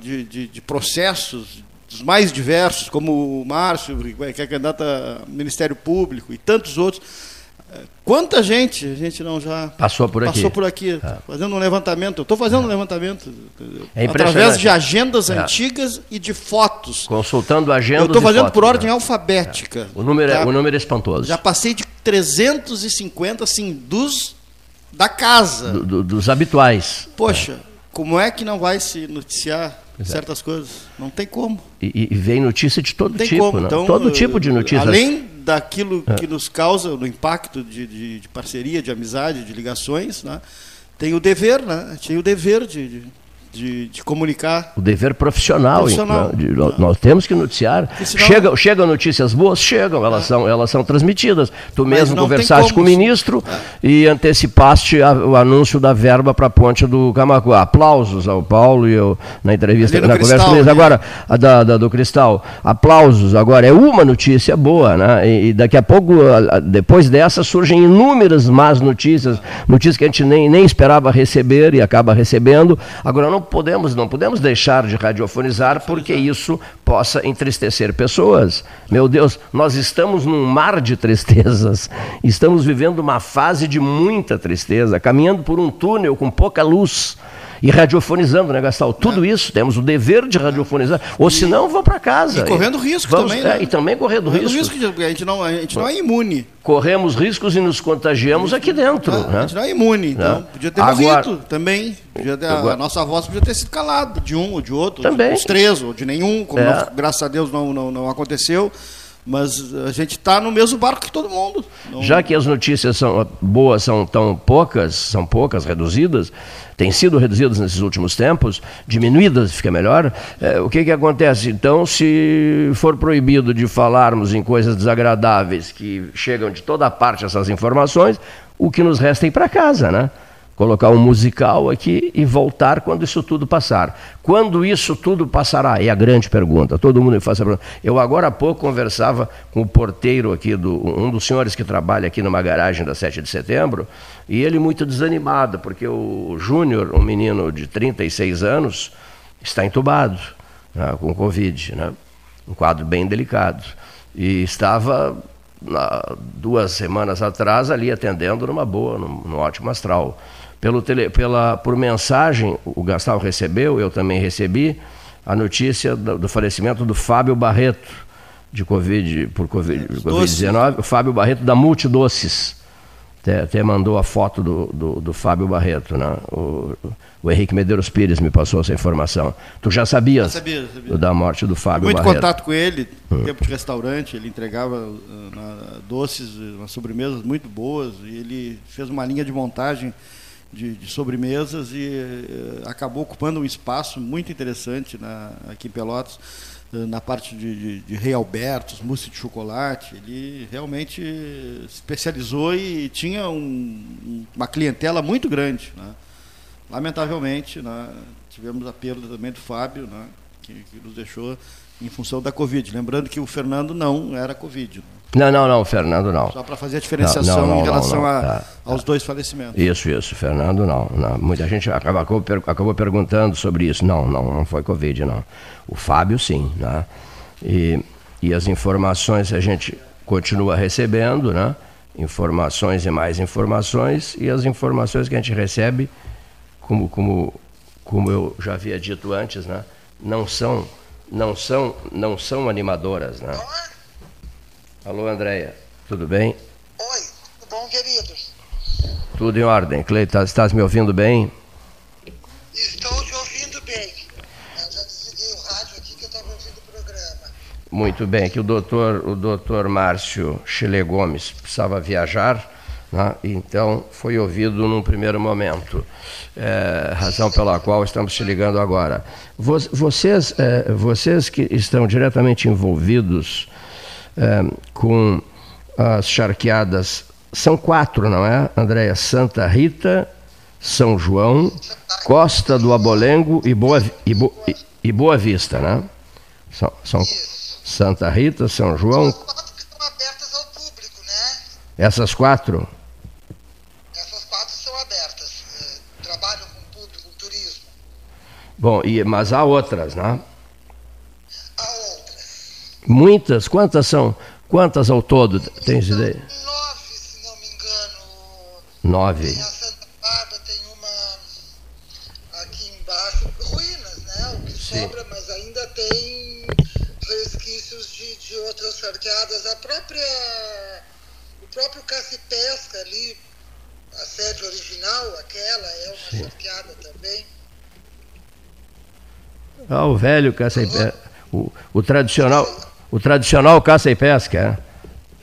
de, de, de processos dos mais diversos, como o Márcio, que é candidato a Ministério Público, e tantos outros Quanta gente a gente não já passou por aqui, passou por aqui é. fazendo um levantamento. Eu estou fazendo um levantamento é através de agendas é. antigas e de fotos. Consultando agendas. Eu estou fazendo fotos, por ordem né? alfabética. É. O número tá? é o número é espantoso. Já passei de 350 assim dos da casa, do, do, dos habituais. Poxa, como é que não vai se noticiar certas coisas? Não tem como. E, e vem notícia de todo tipo, como. Então, todo tipo de notícia. Além daquilo é. que nos causa, no impacto de, de, de, parceria, de amizade, de ligações, né? tem o dever, né? tem o dever de, de de, de, comunicar. O dever profissional. profissional. De, nós temos que noticiar. Senão... Chega, chegam notícias boas? Chegam, elas, é. são, elas são transmitidas. Tu Mas mesmo conversaste com o ministro é. e antecipaste a, o anúncio da verba para a ponte do Camacuá. Aplausos ao Paulo e eu, na entrevista, na Cristal, conversa com. Né? Agora, a da, da, do Cristal, aplausos. Agora, é uma notícia boa, né? E, e daqui a pouco, depois dessa, surgem inúmeras más notícias, notícias que a gente nem, nem esperava receber e acaba recebendo. Agora, não podemos, não podemos deixar de radiofonizar porque isso possa entristecer pessoas. Meu Deus, nós estamos num mar de tristezas. Estamos vivendo uma fase de muita tristeza, caminhando por um túnel com pouca luz e radiofonizando, né, Gastal? Tudo é. isso, temos o dever de radiofonizar. Ou se não, vão para casa. E correndo risco Vamos, também, né? É, e também correndo, correndo risco. risco. A gente, não, a gente não é imune. Corremos riscos e nos contagiamos aqui dentro. É, né? A gente não é imune, então né? podia ter Agora, morrido também. Ter, Agora, a nossa voz podia ter sido calada, de um ou de outro, também. os três, ou de nenhum, como é. não, graças a Deus não, não, não aconteceu. Mas a gente está no mesmo barco que todo mundo. Não... Já que as notícias são boas são tão poucas, são poucas, reduzidas, têm sido reduzidas nesses últimos tempos, diminuídas, fica melhor, é, o que, que acontece? Então, se for proibido de falarmos em coisas desagradáveis que chegam de toda parte essas informações, o que nos resta é ir para casa, né? Colocar um musical aqui e voltar quando isso tudo passar. Quando isso tudo passará? É a grande pergunta. Todo mundo me faz essa pergunta. Eu agora há pouco conversava com o porteiro aqui, do, um dos senhores que trabalha aqui numa garagem da 7 de setembro, e ele muito desanimado, porque o Júnior, um menino de 36 anos, está entubado né, com Covid, né, um quadro bem delicado. E estava duas semanas atrás ali atendendo numa boa, num, num ótimo astral pelo tele, pela, por mensagem, o Gastal recebeu, eu também recebi, a notícia do, do falecimento do Fábio Barreto, de Covid, por Covid-19, COVID o Fábio Barreto da Multidoces. Até, até mandou a foto do, do, do Fábio Barreto, né? O, o, Henrique Medeiros Pires me passou essa informação. Tu já sabias já sabia, sabia. da morte do Fábio Muito Barreto? Muito contato com ele, hum. tempo de restaurante, ele entregava uh, na, doces, umas sobremesas muito boas, e ele fez uma linha de montagem de, de sobremesas e uh, acabou ocupando um espaço muito interessante na, aqui em Pelotas, uh, na parte de, de, de Rei Albertos, mousse de chocolate. Ele realmente especializou e tinha um, uma clientela muito grande. Né? Lamentavelmente, né, tivemos a perda também do Fábio, né, que, que nos deixou em função da Covid. Lembrando que o Fernando não era Covid. Né? Não, não, não, Fernando não. Só para fazer a diferenciação não, não, não, em relação a, tá, aos tá. dois falecimentos. Isso, isso, Fernando não. Muita gente acabou, acabou perguntando sobre isso. Não, não, não foi Covid, não. O Fábio, sim. Né? E, e as informações a gente continua recebendo, né? Informações e mais informações, e as informações que a gente recebe, como, como, como eu já havia dito antes, né? não, são, não, são, não são animadoras. Né? Alô, Andréia, tudo bem? Oi, tudo bom, querido? Tudo em ordem. Cleiton, estás me ouvindo bem? Estou te ouvindo bem. Eu já desliguei o rádio aqui que eu estava ouvindo o programa. Muito bem, que o doutor, o doutor Márcio Chile Gomes precisava viajar, né? então foi ouvido num primeiro momento. É, razão pela qual estamos te ligando agora. Vocês, é, vocês que estão diretamente envolvidos é, com as charqueadas. São quatro, não é, Andréia? Santa Rita, São João, Costa do Abolengo e Boa, e, Bo, e, e Boa Vista, né? São, são Santa Rita, São João. Público, né? Essas quatro? Essas quatro são abertas. É, trabalham com público, com turismo. Bom, e, mas há outras, né? Muitas? Quantas são? Quantas ao todo? Tens ideia? Nove, se não me engano. Nove. Tem a Santa Bárbara, tem uma aqui embaixo, ruínas, né? O que Sim. sobra, mas ainda tem resquícios de, de outras. A própria. O próprio Caça-Pesca ali, a sede original, aquela, é uma Sim. charqueada também. Ah, o velho Caça-Pesca. O, o tradicional. O tradicional caça e pesca,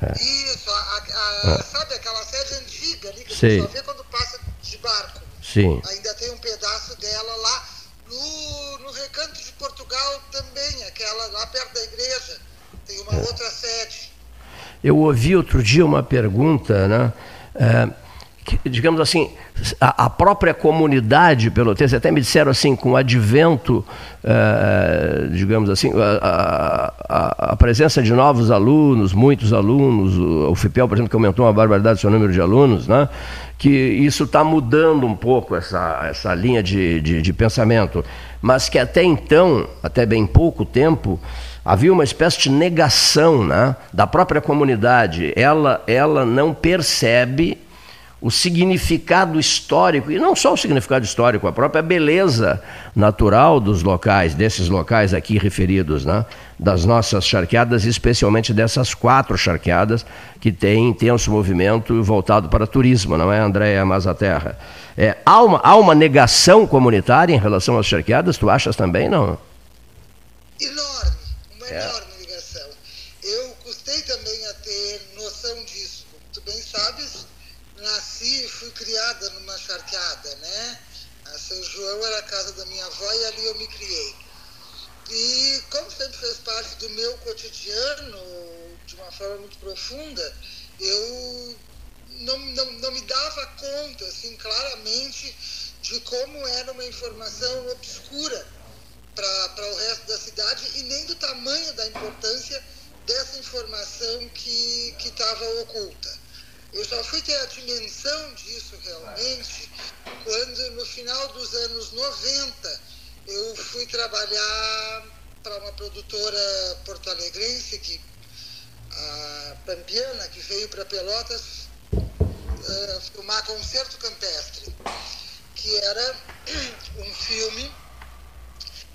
é? É. Isso, a, a, é. sabe aquela sede antiga ali que você só vê quando passa de barco. Sim. Ainda tem um pedaço dela lá. No, no Recanto de Portugal também, aquela lá perto da igreja, tem uma é. outra sede. Eu ouvi outro dia uma pergunta, né? É, que, digamos assim, a, a, própria comunidade pelotense, até me disseram assim, com o advento, é, digamos assim, a, a, a, presença de novos alunos, muitos alunos, o, o FIPEL, por exemplo, que aumentou uma barbaridade o seu número de alunos, né? que isso está mudando um pouco essa, essa linha de, de, de pensamento, mas que até então, até bem pouco tempo, havia uma espécie de negação né, da própria comunidade. Ela, ela não percebe o significado histórico, e não só o significado histórico, a própria beleza natural dos locais, desses locais aqui referidos, né? das nossas charqueadas, especialmente dessas quatro charqueadas que têm intenso movimento voltado para turismo, não é, Andréia Mazaterra? É, há, uma, há uma negação comunitária em relação às charqueadas, tu achas também, não? Enorme, uma é. enorme negação. Eu custei também a ter noção disso. Tu bem sabes, nasci e fui criada numa charqueada, né? A São João era a casa da minha avó e ali eu me criei. E como sempre fez parte do meu cotidiano, de uma forma muito profunda, eu não, não, não me dava conta, assim, claramente, de como era uma informação obscura para o resto da cidade e nem do tamanho da importância dessa informação que estava oculta. Eu só fui ter a dimensão disso realmente quando, no final dos anos 90, eu fui trabalhar para uma produtora porto-alegrense, que, a Pampiana, que veio para Pelotas uh, filmar Concerto Campestre, que era um filme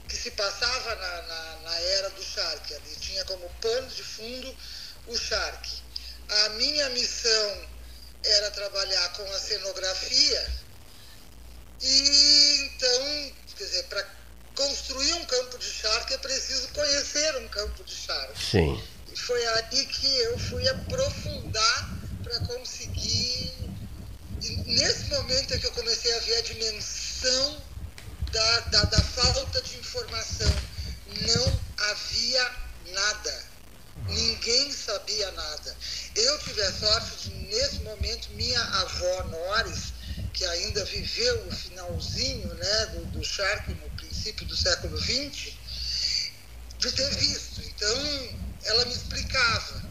que se passava na, na, na era do Shark. Ali tinha como pano de fundo o Shark. A minha missão era trabalhar com a cenografia e então, quer dizer, para construir um campo de charque é preciso conhecer um campo de charque. Sim. E foi aí que eu fui aprofundar para conseguir. E nesse momento é que eu comecei a ver a dimensão da, da, da falta de informação. Não havia nada Ninguém sabia nada. Eu tive a sorte de, nesse momento, minha avó Norris, que ainda viveu o finalzinho né, do, do Shark no princípio do século XX, de ter visto. Então, ela me explicava.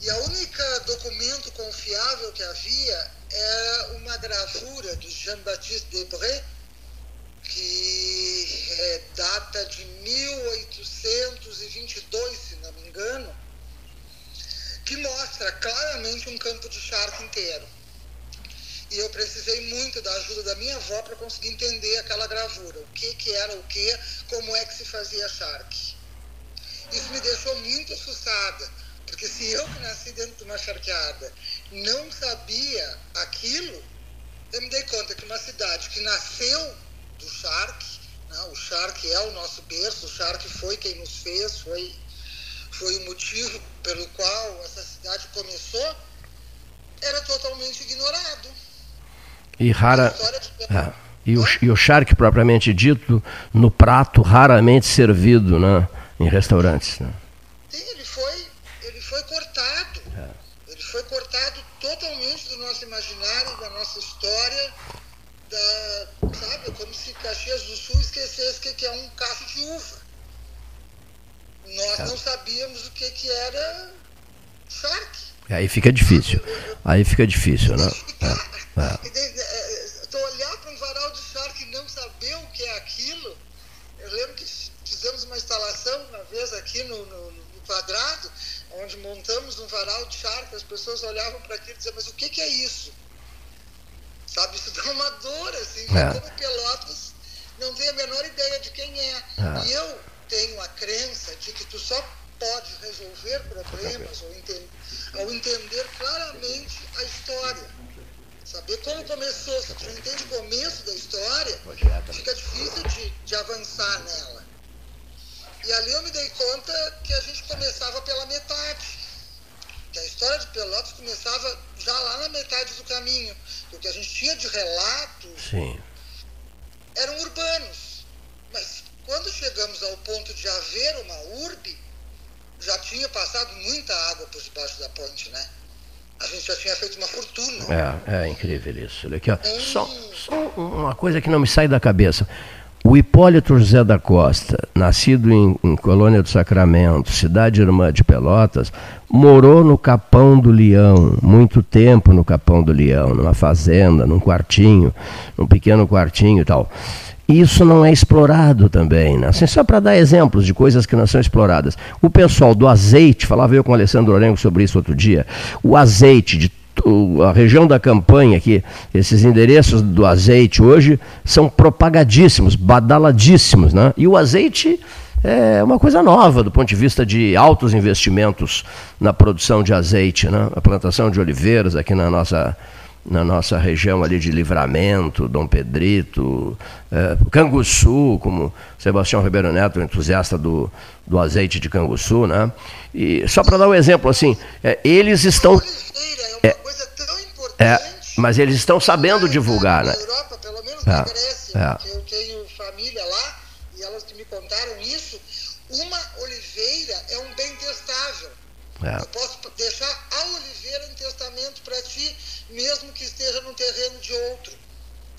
E a única documento confiável que havia era uma gravura do Jean-Baptiste Debré, que é, data de 1822, se não me engano, que mostra claramente um campo de charque inteiro. E eu precisei muito da ajuda da minha avó para conseguir entender aquela gravura, o que, que era o que, como é que se fazia charque. Isso me deixou muito assustada, porque se eu que nasci dentro de uma charqueada não sabia aquilo, eu me dei conta que uma cidade que nasceu do Shark. Né? O Shark é o nosso berço, o Shark foi quem nos fez, foi, foi o motivo pelo qual essa cidade começou, era totalmente ignorado. E rara. É. E o, e o Shark, propriamente dito, no prato raramente servido né? em restaurantes. Né? Sim, ele foi, ele foi cortado. É. Ele foi cortado totalmente do nosso imaginário, da nossa história da, Caxias do Sul esquecesse que, que é um cacho de uva. Nós não sabíamos o que, que era shark. Aí fica difícil. Aí fica difícil, né? É, é. Tu olhar para um varal de shark e não saber o que é aquilo. Eu lembro que fizemos uma instalação uma vez aqui no, no, no quadrado, onde montamos um varal de shark, as pessoas olhavam para aquilo e diziam, mas o que, que é isso? Sabe, isso dá uma dor, assim, é. como Pelotas não tem a menor ideia de quem é. é. E eu tenho a crença de que tu só pode resolver problemas ou entender, ao entender claramente a história. Saber como começou, se tu não entende o começo da história, fica difícil de, de avançar nela. E ali eu me dei conta que a gente começava pela metade. que a história de Pelotas começava já lá na metade do caminho. O que a gente tinha de relatos Sim. Eram urbanos. Mas quando chegamos ao ponto de haver uma urbe, já tinha passado muita água por debaixo da ponte, né? A gente já tinha feito uma fortuna. É, é incrível isso. Olha aqui, ó. Só, só uma coisa que não me sai da cabeça. O Hipólito José da Costa, nascido em, em, Colônia do Sacramento, cidade irmã de Pelotas, morou no Capão do Leão, muito tempo no Capão do Leão, numa fazenda, num quartinho, num pequeno quartinho e tal. Isso não é explorado também, né? assim, só para dar exemplos de coisas que não são exploradas. O pessoal do azeite, falava eu com o Alessandro Lorengo sobre isso outro dia, o azeite de a região da campanha aqui, esses endereços do azeite hoje são propagadíssimos, badaladíssimos, né? E o azeite é uma coisa nova do ponto de vista de altos investimentos na produção de azeite, né? A plantação de oliveiras aqui na nossa na nossa região ali de Livramento, Dom Pedrito, é, Canguçu, como Sebastião Ribeiro Neto, entusiasta do, do azeite de Canguçu, né? E só para dar um exemplo, assim, é, eles estão... É, é, mas eles estão sabendo divulgar, na né? Europa, pelo menos na Grécia, é. eu tenho família lá, e elas que me contaram isso, uma oliveira é um bem testável. É. Eu posso deixar a oliveira em testamento para ti, mesmo que esteja no terreno de outro.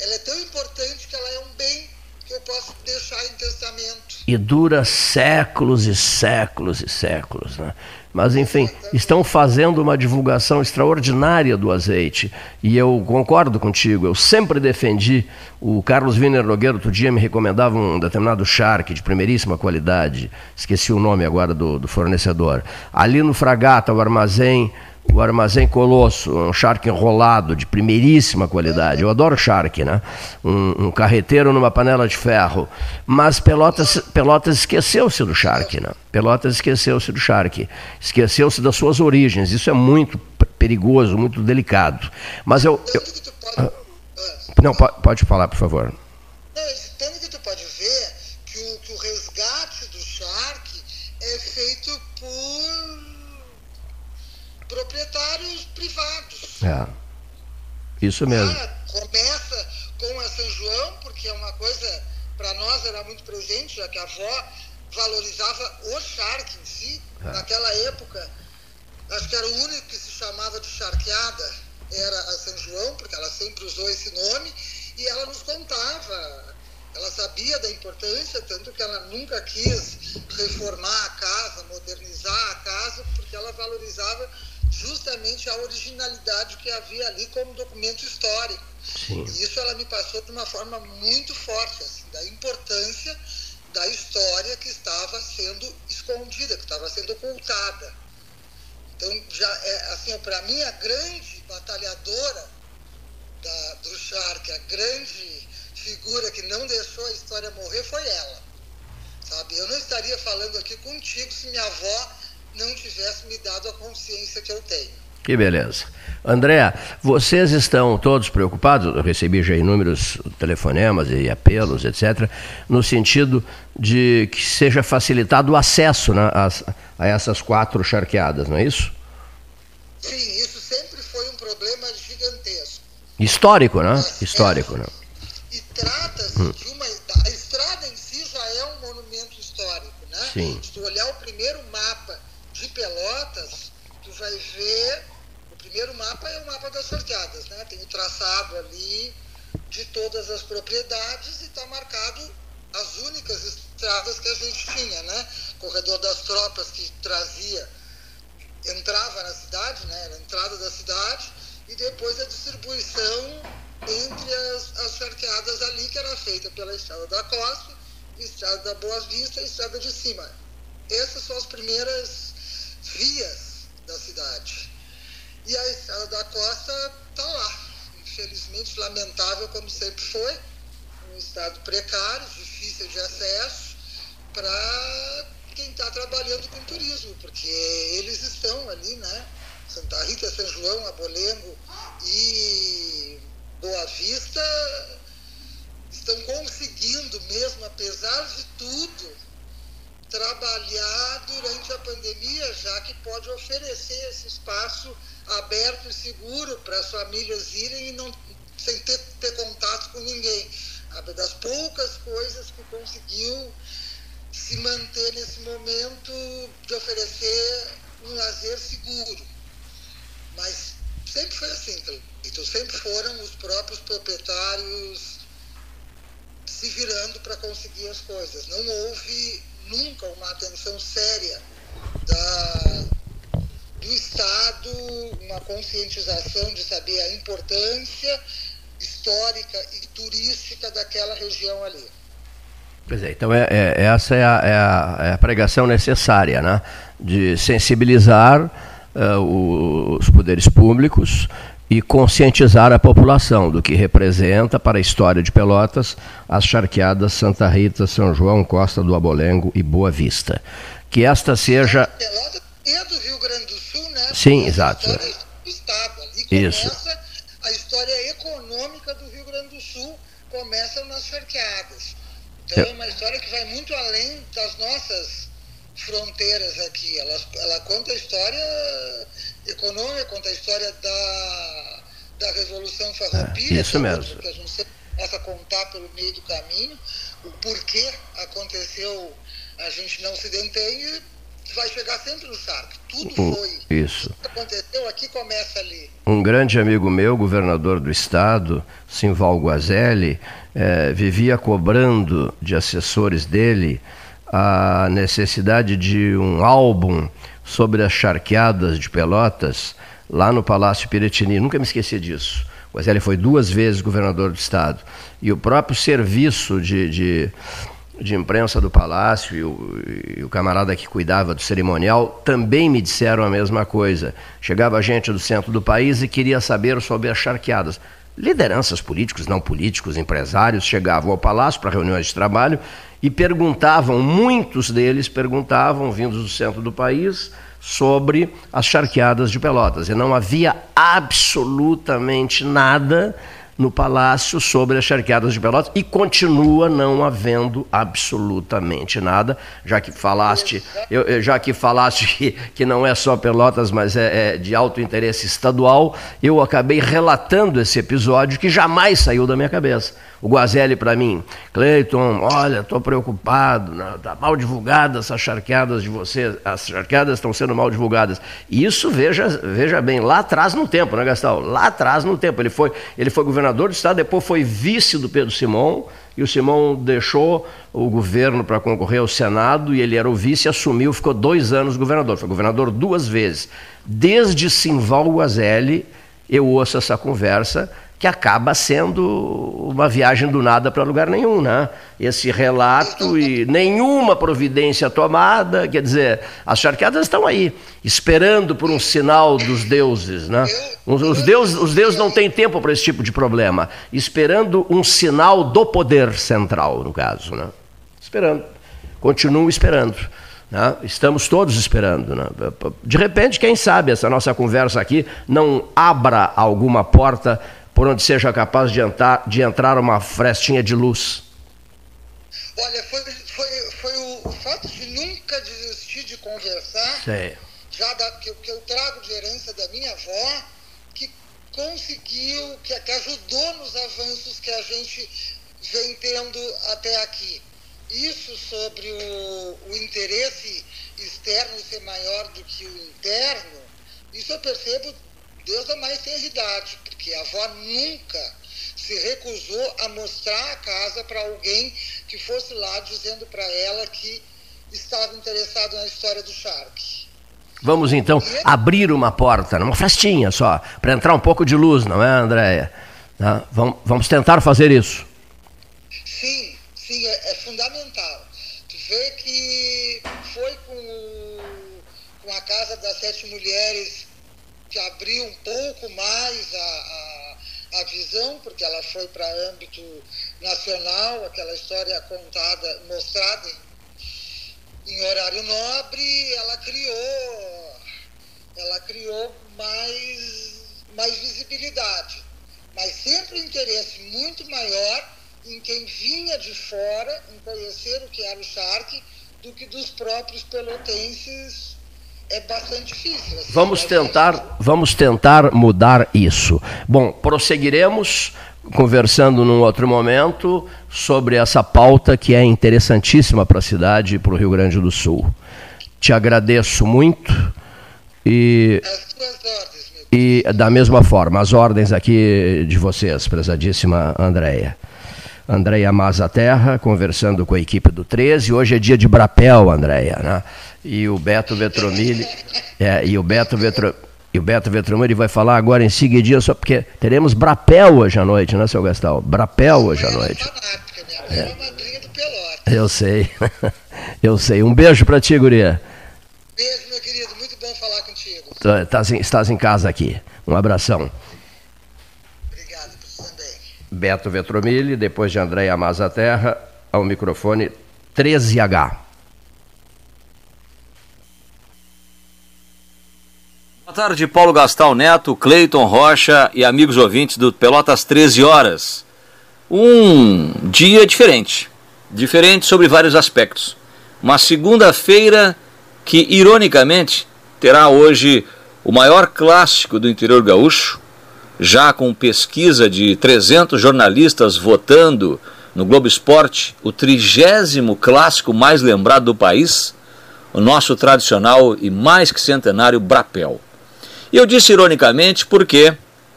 Ela é tão importante que ela é um bem que eu posso deixar em testamento. E dura séculos e séculos e séculos, né? Mas, enfim, estão fazendo uma divulgação extraordinária do azeite. E eu concordo contigo, eu sempre defendi. O Carlos Wiener Nogueira, outro dia, me recomendava um determinado charque de primeiríssima qualidade. Esqueci o nome agora do, do fornecedor. Ali no Fragata, o armazém o Armazém Colosso, um charque enrolado de primeiríssima qualidade. Eu adoro charque, né? Um, um carreteiro numa panela de ferro. Mas Pelotas, Pelotas esqueceu-se do charque, né? Pelotas esqueceu-se do charque. Esqueceu-se das suas origens. Isso é muito perigoso, muito delicado. Mas eu. eu ah, não, pode falar, por favor. Tanto que tu pode ver que o, que o resgate do charque é feito por proprietários privados. É. Isso mesmo. Ah, começa com a São João, porque é uma coisa, para nós era muito presente, já que a avó valorizava o charque em si. É. Naquela época, acho que era o único que se chamava de charqueada, era a São João, porque ela sempre usou esse nome, e ela nos contava ela sabia da importância, tanto que ela nunca quis reformar a casa, modernizar a casa, porque ela valorizava justamente a originalidade que havia ali como documento histórico. Sim. E isso ela me passou de uma forma muito forte, assim, da importância da história que estava sendo escondida, que estava sendo ocultada. Então, já é, assim, para mim, a grande batalhadora da, do Shark, a grande figura que não deixou a história morrer foi ela. Sabe? Eu não estaria falando aqui contigo se minha avó não tivesse me dado a consciência que eu tenho. Que beleza. André, vocês estão todos preocupados? Eu recebi já inúmeros telefonemas e apelos, etc., no sentido de que seja facilitado o acesso né, a, a, essas quatro charqueadas, não é isso? Sim, isso sempre foi um problema gigantesco. Histórico, né? Histórico, né? E trata-se hum. de uma. A estrada em si já é um monumento histórico, né? Sim. Se tu olhar o primeiro mapa Pelotas, tu vai ver. O primeiro mapa é o mapa das sorteadas, né? Tem o traçado ali de todas as propriedades e está marcado as únicas estradas que a gente tinha, né? Corredor das tropas que trazia, entrava na cidade, né? Era a entrada da cidade e depois a distribuição entre as, as ali, que era feita pela Estrada da Costa, Estrada da Boa Vista e Estrada de Cima. Essas são as primeiras vias da cidade. E a Estrada da Costa está lá. Infelizmente, lamentável como sempre foi, um estado precário, difícil de acesso, para quem está trabalhando com turismo, porque eles estão ali, né? Santa Rita, São João, Abolengo e Boa Vista estão conseguindo mesmo, apesar de tudo, trabalhar durante a pandemia, já que pode oferecer esse espaço aberto e seguro para as famílias irem e não, sem ter, ter contato com ninguém. Das poucas coisas que conseguiu se manter nesse momento de oferecer um lazer seguro. Mas sempre foi assim, então sempre foram os próprios proprietários se virando para conseguir as coisas. Não houve nunca uma atenção séria da, do Estado, uma conscientização de saber a importância histórica e turística daquela região ali. Pois é, então é, é essa é a, é, a, é a, pregação necessária, né? de sensibilizar uh, os poderes públicos e conscientizar a população do que representa para a história de Pelotas as charqueadas Santa Rita, São João, Costa do Abolengo e Boa Vista. Que esta seja. Pelotas é do Rio Grande do Sul, né? Sim, exato. Do estado. Ali Isso. a história econômica do Rio Grande do Sul, começa nas charqueadas. Então é uma história que vai muito além das nossas fronteiras aqui. Ela, ela conta a história econômica, conta a história da, da Revolução Farroupilha. É, isso mesmo. Que a gente começa a contar pelo meio do caminho o porquê aconteceu, a gente não se detém e vai chegar sempre no Sarco. Tudo foi. Isso. O que aconteceu aqui começa ali. Um grande amigo meu, governador do estado, Simval Guazelli, eh, vivia cobrando de assessores dele a necessidade de um álbum sobre as charqueadas de Pelotas lá no Palácio Piretini. Nunca me esqueci disso. O Guazelli foi duas vezes governador do estado. E o próprio serviço de, de, de imprensa do Palácio e o, e o, camarada que cuidava do cerimonial também me disseram a mesma coisa. Chegava gente do centro do país e queria saber sobre as charqueadas. Lideranças políticos, não políticos, empresários chegavam ao palácio para reuniões de trabalho e perguntavam, muitos deles perguntavam, vindos do centro do país, sobre as charqueadas de Pelotas. E não havia absolutamente nada no Palácio sobre as charqueadas de Pelotas e continua não havendo absolutamente nada, já que falaste, eu, já que falaste que, que não é só Pelotas, mas é, é de alto interesse estadual, eu acabei relatando esse episódio que jamais saiu da minha cabeça. O Guazelli para mim, Cleiton, olha, estou preocupado, está mal divulgada essas charqueadas de você, as charqueadas estão sendo mal divulgadas. Isso, veja, veja bem, lá atrás no tempo, né, Gastão? Lá atrás no tempo. Ele foi, ele foi governador do estado, depois foi vice do Pedro Simão, e o Simão deixou o governo para concorrer ao Senado, e ele era o vice, assumiu, ficou dois anos governador. Foi governador duas vezes. Desde Simval Guazelli, eu ouço essa conversa que acaba sendo uma viagem do nada para lugar nenhum, né? Esse relato e nenhuma providência tomada, quer dizer, as charqueadas estão aí, esperando por um sinal dos deuses, né? Os, deuses, os deuses não têm tempo para esse tipo de problema, esperando um sinal do poder central, no caso, né? Esperando, continuam esperando. Né? Estamos todos esperando. Né? De repente, quem sabe essa nossa conversa aqui não abra alguma porta por onde seja capaz de entrar, de entrar uma frestinha de luz? Olha, foi, foi, foi o, fato de nunca desistir de conversar, Sei. já da, que, que eu trago de herança da minha avó, que conseguiu, que, que ajudou nos avanços que a gente vem tendo até aqui. Isso sobre o, o interesse externo ser maior do que o interno, isso eu percebo desde a mais tenra idade, porque a avó nunca se recusou a mostrar a casa para alguém que fosse lá dizendo para ela que estava interessado na história do Shark. Vamos então abrir uma porta, uma frestinha só, para entrar um pouco de luz, não é, Andréia? Tá? Vamos, tentar fazer isso. Sim, sim, é, é, fundamental. Tu vê que foi com, com a Casa das Sete Mulheres que abriu um pouco mais a, a, a visão, porque ela foi para âmbito nacional, aquela história contada, mostrada em, em horário nobre, ela criou, ela criou mais, mais visibilidade. Mas sempre um interesse muito maior em quem vinha de fora, em conhecer o que era o Shark, do que dos próprios pelotenses é bastante difícil. Assim, vamos tentar, vamos tentar mudar isso. Bom, prosseguiremos conversando num outro momento sobre essa pauta que é interessantíssima para a cidade e para o Rio Grande do Sul. Te agradeço muito e, e da mesma forma, as ordens aqui de vocês, prezadíssima Andréia. Andréia Maza Terra, conversando com a equipe do 13. Hoje é dia de Brapel, Andréia, né? E o Beto Vetromilli, é, e o Beto Vetro, e o Beto Vetromilli vai falar agora em seguidinho, só porque teremos Brapel hoje à noite, né, seu Gastal? Brapel hoje à noite. É. Eu sei. Eu sei. Um beijo para ti, guria. Beijo, meu querido. Muito bom falar contigo. Estás em, estás em casa aqui. Um abração. Beto Vetromilli, depois de Andréia Maza Terra, ao microfone 13H. Tarde, Paulo Gastal Neto, Cleiton Rocha e amigos ouvintes do Pelotas 13 Horas. Um dia diferente. Diferente sobre vários aspectos. Uma segunda-feira que, ironicamente, terá hoje o maior clássico do interior gaúcho, já com pesquisa de 300 jornalistas votando no Globo Esporte, o trigésimo clássico mais lembrado do país, o nosso tradicional e mais que centenário Brapel. E eu disse ironicamente porque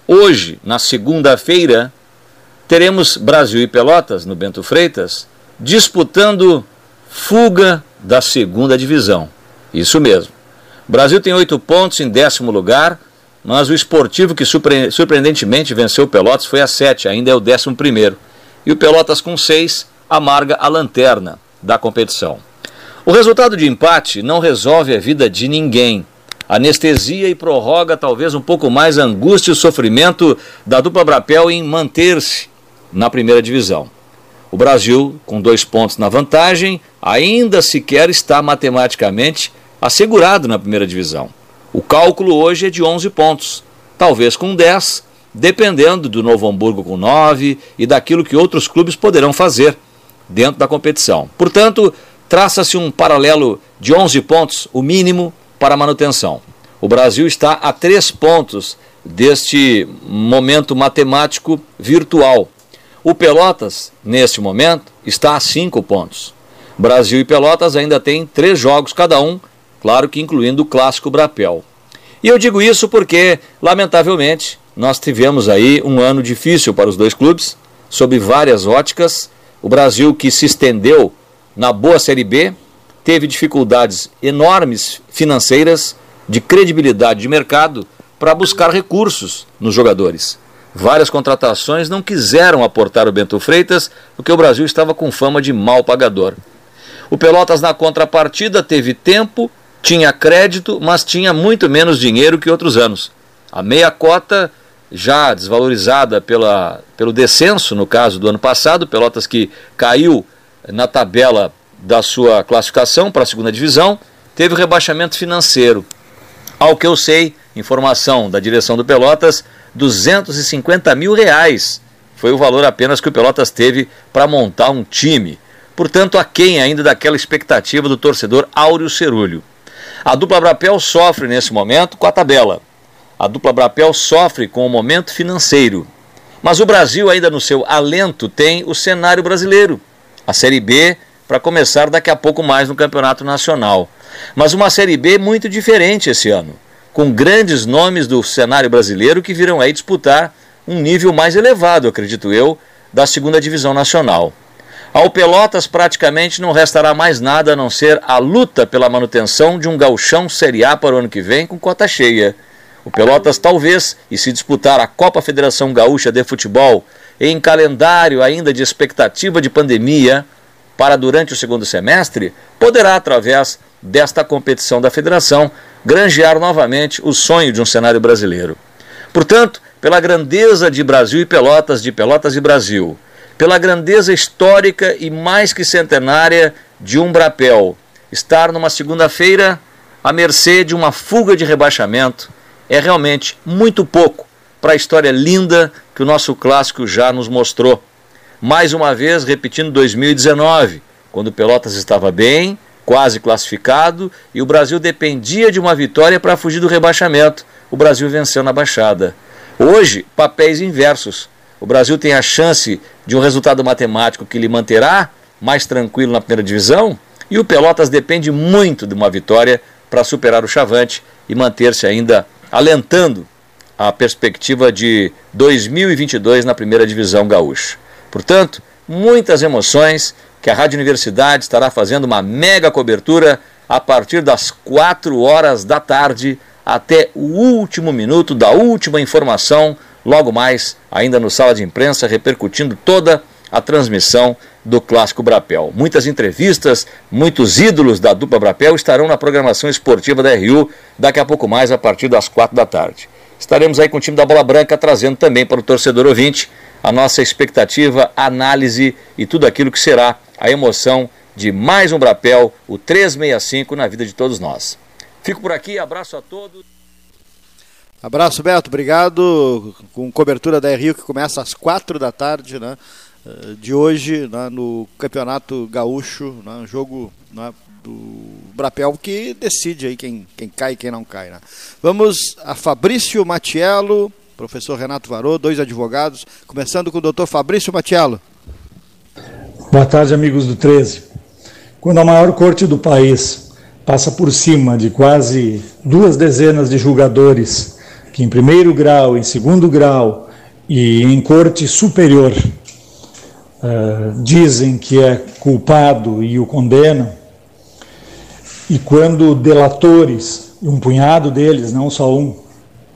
hoje, na segunda-feira, teremos Brasil e Pelotas, no Bento Freitas, disputando fuga da segunda divisão. Isso mesmo. Brasil tem oito pontos em décimo lugar, mas o esportivo que surpre surpreendentemente venceu o Pelotas foi a 7, ainda é o 11. E o Pelotas com 6 amarga a lanterna da competição. O resultado de empate não resolve a vida de ninguém. Anestesia e prorroga talvez um pouco mais a angústia e o sofrimento da dupla Brapel em manter-se na primeira divisão. O Brasil, com dois pontos na vantagem, ainda sequer está matematicamente assegurado na primeira divisão. O cálculo hoje é de 11 pontos, talvez com 10, dependendo do Novo Hamburgo com 9 e daquilo que outros clubes poderão fazer dentro da competição. Portanto, traça-se um paralelo de 11 pontos, o mínimo, para manutenção. O Brasil está a 3 pontos deste momento matemático virtual. O Pelotas, neste momento, está a 5 pontos. Brasil e Pelotas ainda têm três jogos cada um claro que incluindo o clássico Brapel. E eu digo isso porque, lamentavelmente, nós tivemos aí um ano difícil para os dois clubes, sob várias óticas. O Brasil, que se estendeu na boa Série B, teve dificuldades enormes financeiras, de credibilidade de mercado, para buscar recursos nos jogadores. Várias contratações não quiseram aportar o Bento Freitas, porque o Brasil estava com fama de mal pagador. O Pelotas, na contrapartida, teve tempo tinha crédito, mas tinha muito menos dinheiro que outros anos. A meia cota, já desvalorizada pela, pelo descenso, no caso do ano passado, Pelotas que caiu na tabela da sua classificação para a segunda divisão, teve rebaixamento financeiro. Ao que eu sei, informação da direção do Pelotas, 250 mil reais foi o valor apenas que o Pelotas teve para montar um time. Portanto, aquém ainda daquela expectativa do torcedor Áureo Cerulho. A dupla Brapel sofre nesse momento com a tabela. A dupla Brapel sofre com o momento financeiro. Mas o Brasil, ainda no seu alento, tem o cenário brasileiro. A Série B, para começar daqui a pouco mais no Campeonato Nacional. Mas uma Série B muito diferente esse ano, com grandes nomes do cenário brasileiro que virão aí disputar um nível mais elevado, acredito eu, da segunda divisão nacional. Ao Pelotas praticamente não restará mais nada a não ser a luta pela manutenção de um gauchão Série A para o ano que vem com cota cheia. O Pelotas talvez, e se disputar a Copa Federação Gaúcha de Futebol em calendário ainda de expectativa de pandemia para durante o segundo semestre, poderá, através desta competição da federação, granjear novamente o sonho de um cenário brasileiro. Portanto, pela grandeza de Brasil e Pelotas, de Pelotas e Brasil, pela grandeza histórica e mais que centenária de um Brapel. Estar numa segunda-feira à mercê de uma fuga de rebaixamento é realmente muito pouco para a história linda que o nosso clássico já nos mostrou. Mais uma vez, repetindo 2019, quando o Pelotas estava bem, quase classificado e o Brasil dependia de uma vitória para fugir do rebaixamento. O Brasil venceu na Baixada. Hoje, papéis inversos. O Brasil tem a chance de um resultado matemático que lhe manterá mais tranquilo na primeira divisão e o Pelotas depende muito de uma vitória para superar o Chavante e manter-se ainda alentando a perspectiva de 2022 na primeira divisão gaúcha. Portanto, muitas emoções que a Rádio Universidade estará fazendo uma mega cobertura a partir das 4 horas da tarde até o último minuto da última informação, logo mais, ainda no sala de imprensa, repercutindo toda a transmissão do Clássico Brapel. Muitas entrevistas, muitos ídolos da dupla Brapel estarão na programação esportiva da RU daqui a pouco mais, a partir das quatro da tarde. Estaremos aí com o time da Bola Branca trazendo também para o torcedor ouvinte a nossa expectativa, análise e tudo aquilo que será a emoção de mais um Brapel, o 365, na vida de todos nós. Fico por aqui, abraço a todos. Abraço, Beto, obrigado. Com cobertura da Rio que começa às quatro da tarde, né? Eh, de hoje né, no Campeonato Gaúcho, né, jogo né, do Brapel que decide aí quem, quem cai e quem não cai. Né. Vamos a Fabrício Matiello, professor Renato Varô, dois advogados, começando com o doutor Fabrício Matiello. Boa tarde, amigos do 13. Quando a maior corte do país passa por cima de quase duas dezenas de julgadores, que em primeiro grau, em segundo grau e em corte superior uh, dizem que é culpado e o condenam, e quando delatores, um punhado deles, não só um,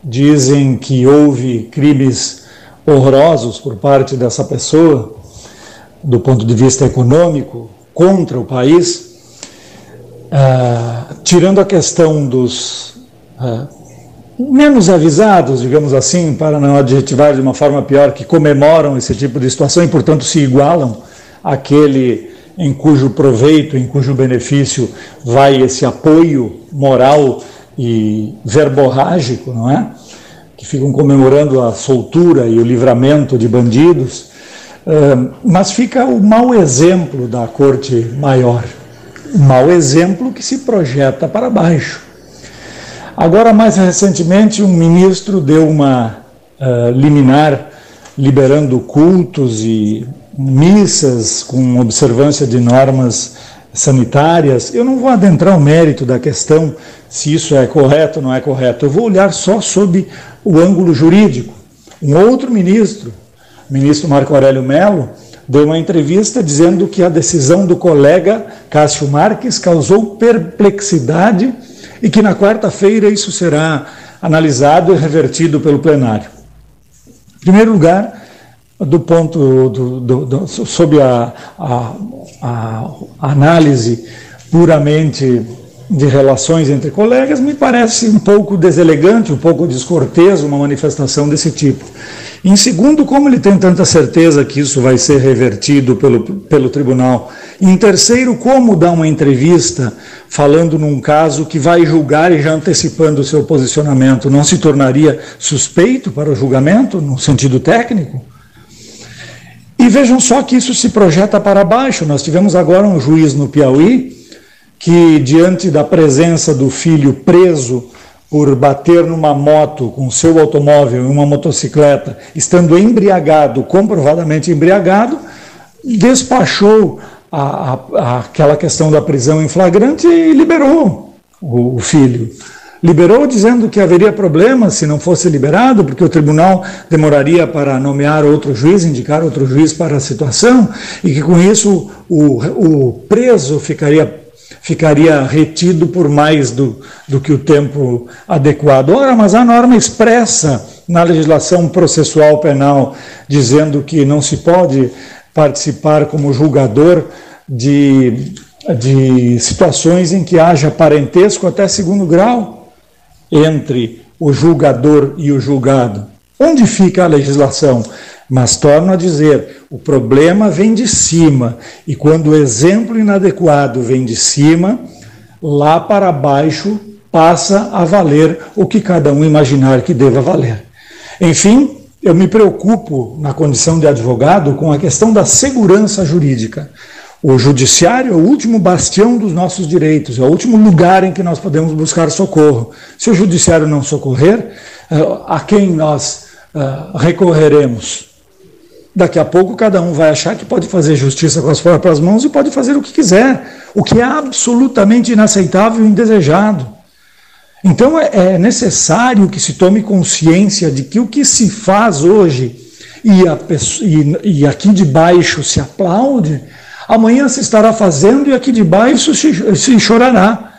dizem que houve crimes horrorosos por parte dessa pessoa, do ponto de vista econômico, contra o país, uh, tirando a questão dos uh, menos avisados, digamos assim, para não adjetivar de uma forma pior, que comemoram esse tipo de situação e, portanto, se igualam àquele em cujo proveito, em cujo benefício vai esse apoio moral e verborrágico, não é? Que ficam comemorando a soltura e o livramento de bandidos, mas fica o mau exemplo da corte maior, o mau exemplo que se projeta para baixo. Agora, mais recentemente, um ministro deu uma uh, liminar liberando cultos e missas com observância de normas sanitárias. Eu não vou adentrar o mérito da questão se isso é correto ou não é correto. Eu vou olhar só sob o ângulo jurídico. Um outro ministro, o ministro Marco Aurélio Mello, deu uma entrevista dizendo que a decisão do colega Cássio Marques causou perplexidade e que na quarta-feira isso será analisado e revertido pelo plenário. Em primeiro lugar, do ponto do, do, do, sob a, a, a, análise puramente de relações entre colegas, me parece um pouco deselegante, um pouco descortês uma manifestação desse tipo. Em segundo, como ele tem tanta certeza que isso vai ser revertido pelo, pelo tribunal. Em terceiro, como dar uma entrevista falando num caso que vai julgar e já antecipando o seu posicionamento, não se tornaria suspeito para o julgamento, no sentido técnico? E vejam só que isso se projeta para baixo. Nós tivemos agora um juiz no Piauí que, diante da presença do filho preso por bater numa moto com seu automóvel e uma motocicleta, estando embriagado, comprovadamente embriagado, despachou a, a, aquela questão da prisão em flagrante e liberou o, o filho. Liberou dizendo que haveria problema se não fosse liberado, porque o tribunal demoraria para nomear outro juiz, indicar outro juiz para a situação, e que com isso o, o preso ficaria ficaria retido por mais do, do que o tempo adequado. Ora, mas a norma expressa na legislação processual penal, dizendo que não se pode participar como julgador de, de situações em que haja parentesco até segundo grau entre o julgador e o julgado. Onde fica a legislação? Mas torno a dizer, o problema vem de cima, e quando o exemplo inadequado vem de cima, lá para baixo passa a valer o que cada um imaginar que deva valer. Enfim, eu me preocupo, na condição de advogado, com a questão da segurança jurídica. O judiciário é o último bastião dos nossos direitos, é o último lugar em que nós podemos buscar socorro. Se o judiciário não socorrer, eh, a quem nós uh, recorreremos? Daqui a pouco cada um vai achar que pode fazer justiça com as próprias mãos e pode fazer o que quiser, o que é absolutamente inaceitável e indesejado. Então é, é necessário que se tome consciência de que o que se faz hoje e, a, e, e aqui de baixo se aplaude, amanhã se estará fazendo e aqui de baixo se, se chorará.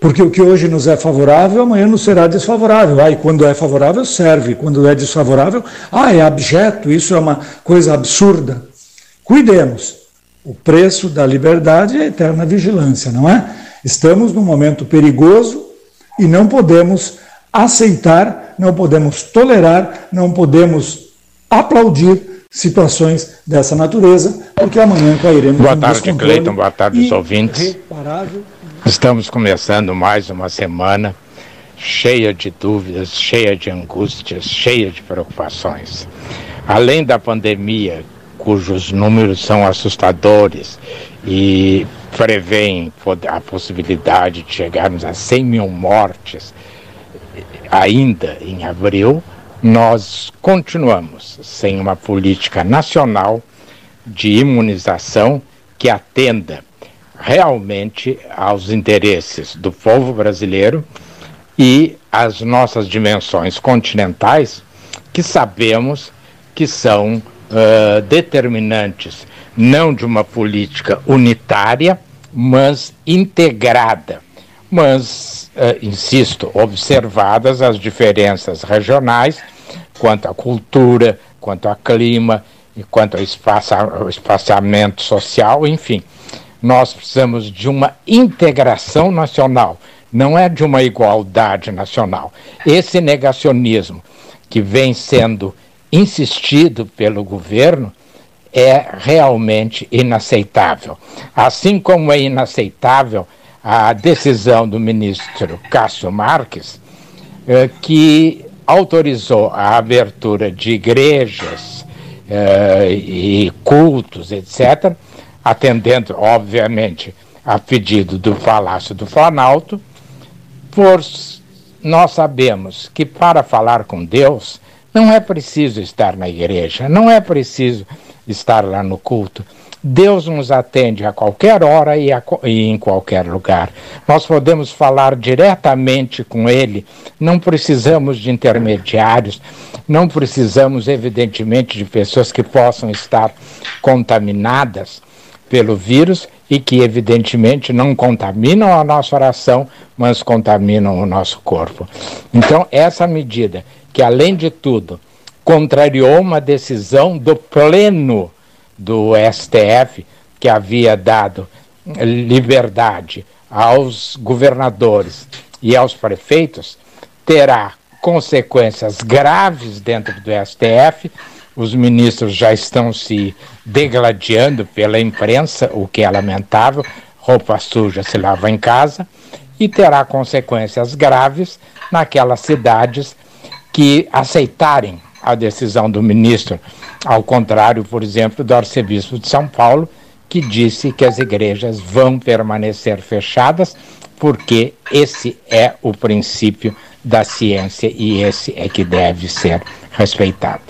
Porque o que hoje nos é favorável, amanhã nos será desfavorável. Ah, e quando é favorável, serve. Quando é desfavorável, ah, é abjeto, isso é uma coisa absurda. Cuidemos. O preço da liberdade é a eterna vigilância, não é? Estamos num momento perigoso e não podemos aceitar, não podemos tolerar, não podemos aplaudir situações dessa natureza, porque amanhã cairemos Boa tarde, Cleiton. Boa tarde, os ouvintes. Estamos começando mais uma semana cheia de dúvidas, cheia de angústias, cheia de preocupações. Além da pandemia, cujos números são assustadores e prevêem a possibilidade de chegarmos a 100 mil mortes ainda em abril, nós continuamos sem uma política nacional de imunização que atenda realmente aos interesses do povo brasileiro e às nossas dimensões continentais, que sabemos que são uh, determinantes não de uma política unitária, mas integrada. Mas, uh, insisto, observadas as diferenças regionais quanto à cultura, quanto ao clima, e quanto ao espaça, espaçamento social, enfim. Nós precisamos de uma integração nacional, não é de uma igualdade nacional. Esse negacionismo que vem sendo insistido pelo governo é realmente inaceitável. Assim como é inaceitável a decisão do ministro Cássio Marques, eh, que autorizou a abertura de igrejas eh, e cultos, etc., atendendo, obviamente, a pedido do Palácio do Planalto, por nós sabemos que para falar com Deus não é preciso estar na igreja, não é preciso estar lá no culto. Deus nos atende a qualquer hora e, a, e, em qualquer lugar. Nós podemos falar diretamente com Ele, não precisamos de intermediários, não precisamos, evidentemente, de pessoas que possam estar contaminadas pelo vírus e que, evidentemente, não contaminam a nossa oração, mas contaminam o nosso corpo. Então, essa medida, que além de tudo, contrariou uma decisão do pleno do STF, que havia dado liberdade aos governadores e aos prefeitos, terá consequências graves dentro do STF. Os ministros já estão se degladiando pela imprensa, o que é lamentável. Roupa suja se lava em casa. E terá consequências graves naquelas cidades que aceitarem a decisão do ministro, ao contrário, por exemplo, do arcebispo de São Paulo, que disse que as igrejas vão permanecer fechadas, porque esse é o princípio da ciência e esse é que deve ser respeitado.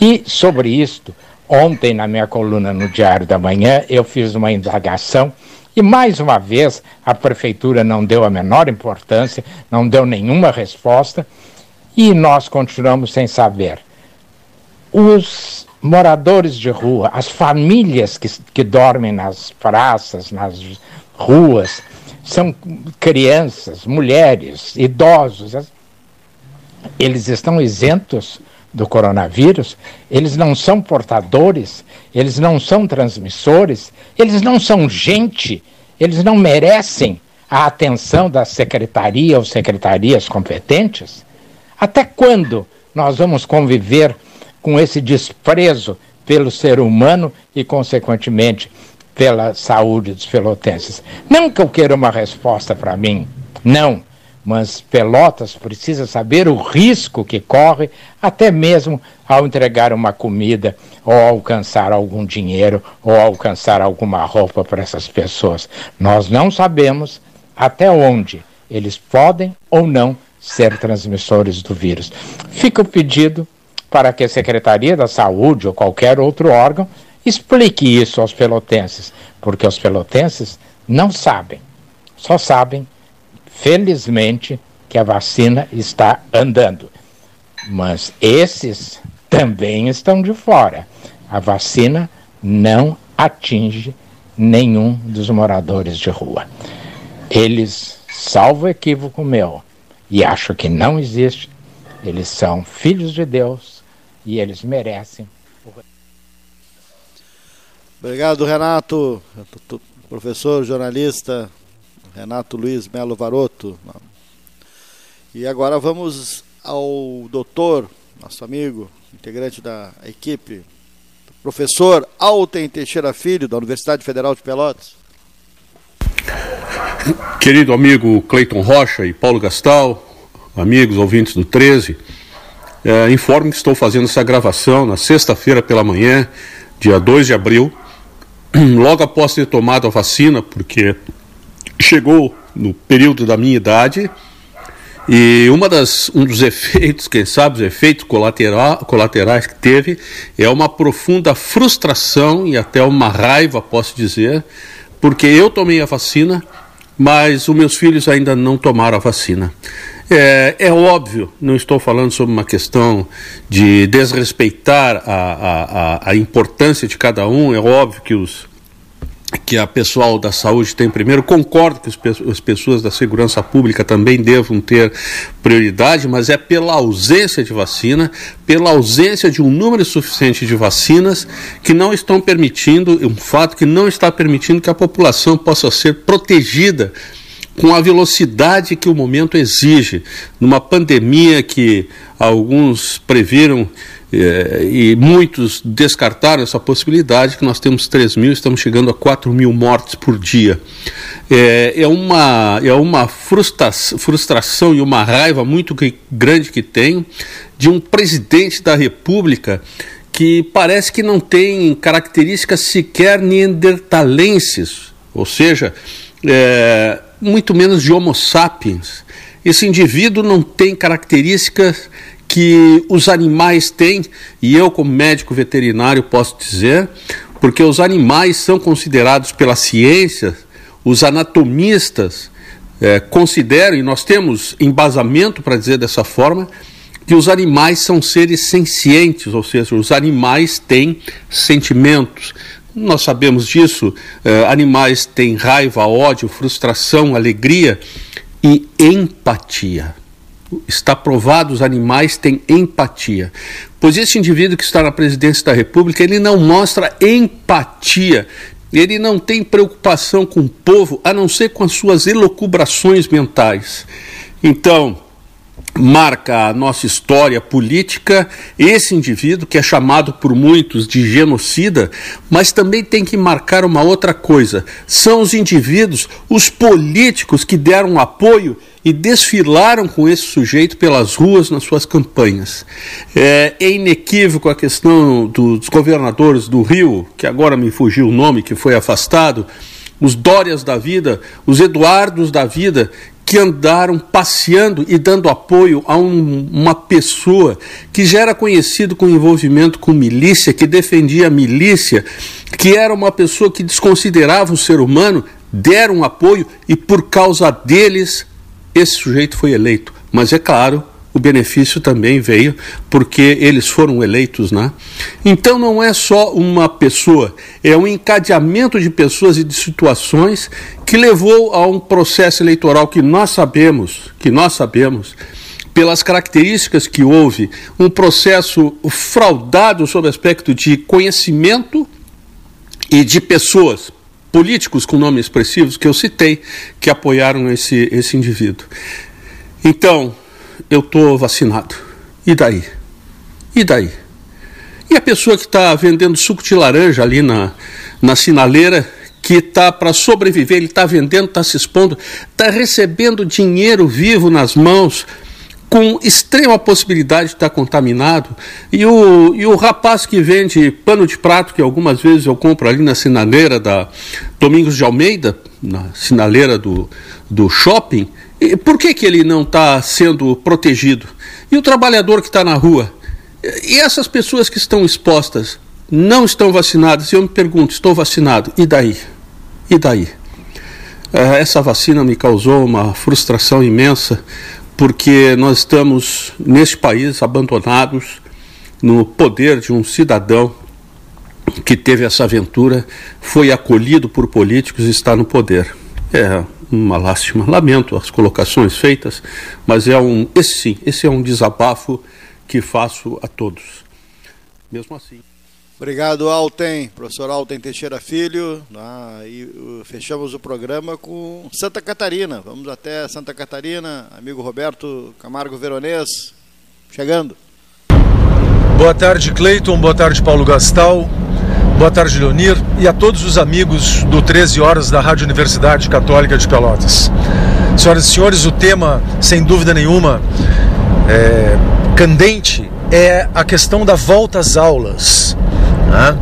E sobre isto, ontem na minha coluna no Diário da Manhã, eu fiz uma indagação e mais uma vez a prefeitura não deu a menor importância, não deu nenhuma resposta e nós continuamos sem saber os moradores de rua, as famílias que, que dormem nas praças, nas ruas, são crianças, mulheres, idosos. Eles estão isentos do coronavírus, eles não são portadores, eles não são transmissores, eles não são gente, eles não merecem a atenção da secretaria ou secretarias competentes? Até quando nós vamos conviver com esse desprezo pelo ser humano e, consequentemente, pela saúde dos pelotenses. Não que eu queira uma resposta para mim, não, mas Pelotas precisa saber o risco que corre, até mesmo ao entregar uma comida ou alcançar algum dinheiro ou alcançar alguma roupa para essas pessoas. Nós não sabemos até onde eles podem ou não ser transmissores do vírus. Fica o pedido para que a Secretaria da Saúde ou qualquer outro órgão explique isso aos pelotenses, porque os pelotenses não sabem, só sabem, felizmente, que a vacina está andando. Mas esses também estão de fora. A vacina não atinge nenhum dos moradores de rua. Eles, salvo equívoco meu, e acho que não existe, eles são filhos de Deus e eles merecem. Obrigado, Renato, professor, jornalista, Renato Luiz Melo Varoto. E agora vamos ao doutor, nosso amigo, integrante da equipe, professor Alten Teixeira Filho, da Universidade Federal de Pelotas. Querido amigo Cleiton Rocha e Paulo Gastal, amigos ouvintes do 13, é, informo que estou fazendo essa gravação na sexta-feira pela manhã, dia 2 de abril, logo após ter tomado a vacina, porque chegou no período da minha idade e uma das, um dos efeitos, quem sabe, os efeitos colateral, colaterais que teve é uma profunda frustração e até uma raiva, posso dizer, porque eu tomei a vacina, mas os meus filhos ainda não tomaram a vacina. É, é, óbvio, não estou falando sobre uma questão de desrespeitar a, a, a, importância de cada um, é óbvio que os que a pessoal da saúde tem primeiro, concordo que as pessoas da segurança pública também devam ter prioridade, mas é pela ausência de vacina, pela ausência de um número suficiente de vacinas que não estão permitindo, um fato que não está permitindo que a população possa ser protegida com a velocidade que o momento exige, numa pandemia que alguns previram eh, e muitos descartaram essa possibilidade, que nós temos 3 mil, estamos chegando a 4 mil mortes por dia. É, é uma, é uma frustra frustração e uma raiva muito que, grande que tenho de um presidente da República que parece que não tem características sequer neandertalenses, ou seja, é, muito menos de Homo sapiens. Esse indivíduo não tem características que os animais têm, e eu, como médico veterinário, posso dizer, porque os animais são considerados pela ciência, os anatomistas é, consideram, e nós temos embasamento para dizer dessa forma, que os animais são seres sencientes, ou seja, os animais têm sentimentos, nós sabemos disso. Uh, animais têm raiva, ódio, frustração, alegria e empatia. Está provado, os animais têm empatia. Pois esse indivíduo que está na presidência da República, ele não mostra empatia. Ele não tem preocupação com o povo, a não ser com as suas elocubrações mentais. Então, marca a nossa história política, esse indivíduo que é chamado por muitos de genocida, mas também tem que marcar uma outra coisa: são os indivíduos, os políticos que deram apoio e desfilaram com esse sujeito pelas ruas nas suas campanhas. É, é inequívoco a questão dos governadores do Rio, que agora me fugiu o nome, que foi afastado os Dórias da vida, os Eduardos da vida, que andaram passeando e dando apoio a um, uma pessoa que já era conhecido com envolvimento com milícia, que defendia a milícia, que era uma pessoa que desconsiderava o ser humano, deram apoio e por causa deles esse sujeito foi eleito. Mas é claro, o benefício também veio porque eles foram eleitos, né? Então não é só uma pessoa, é um encadeamento de pessoas e de situações que levou a um processo eleitoral que nós sabemos, que nós sabemos, pelas características que houve, um processo fraudado sob aspecto de conhecimento e de pessoas, políticos com nomes expressivos que eu citei, que apoiaram esse, esse indivíduo. Então, eu estou vacinado. E daí? E daí? E a pessoa que está vendendo suco de laranja ali na, na sinaleira, que está para sobreviver, ele está vendendo, está se expondo, está recebendo dinheiro vivo nas mãos, com extrema possibilidade de estar contaminado. E o, e o rapaz que vende pano de prato, que algumas vezes eu compro ali na sinaleira da Domingos de Almeida, na sinaleira do, do shopping, por que, que ele não está sendo protegido? E o trabalhador que está na rua? E essas pessoas que estão expostas não estão vacinadas? E eu me pergunto, estou vacinado, e daí? E daí? Eh, essa vacina me causou uma frustração imensa, porque nós estamos, neste país, abandonados no poder de um cidadão que teve essa aventura, foi acolhido por políticos e está no poder. É uma lástima. Lamento as colocações feitas, mas é um, esse sim, esse é um desabafo que faço a todos. Mesmo assim. Obrigado, Alten, professor Alten Teixeira Filho. Ah, e uh, fechamos o programa com Santa Catarina. Vamos até Santa Catarina, amigo Roberto Camargo Veronês, chegando. Boa tarde, Cleiton. Boa tarde, Paulo Gastal. Boa tarde, Leonir. E a todos os amigos do 13 Horas da Rádio Universidade Católica de Pelotas. Senhoras e senhores, o tema, sem dúvida nenhuma, é, candente é a questão da volta às aulas. Né?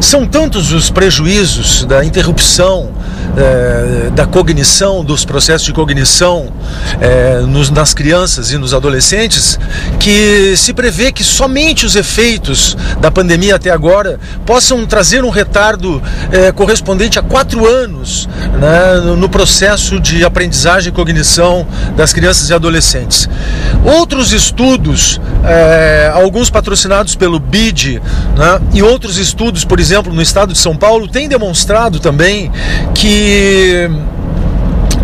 São tantos os prejuízos da interrupção é, da cognição, dos processos de cognição é, nos, nas crianças e nos adolescentes, que se prevê que somente os efeitos da pandemia até agora possam trazer um retardo é, correspondente a quatro anos né, no processo de aprendizagem e cognição das crianças e adolescentes. Outros estudos, é, alguns patrocinados pelo BID né, e outros estudos, por exemplo, no estado de São Paulo, têm demonstrado também que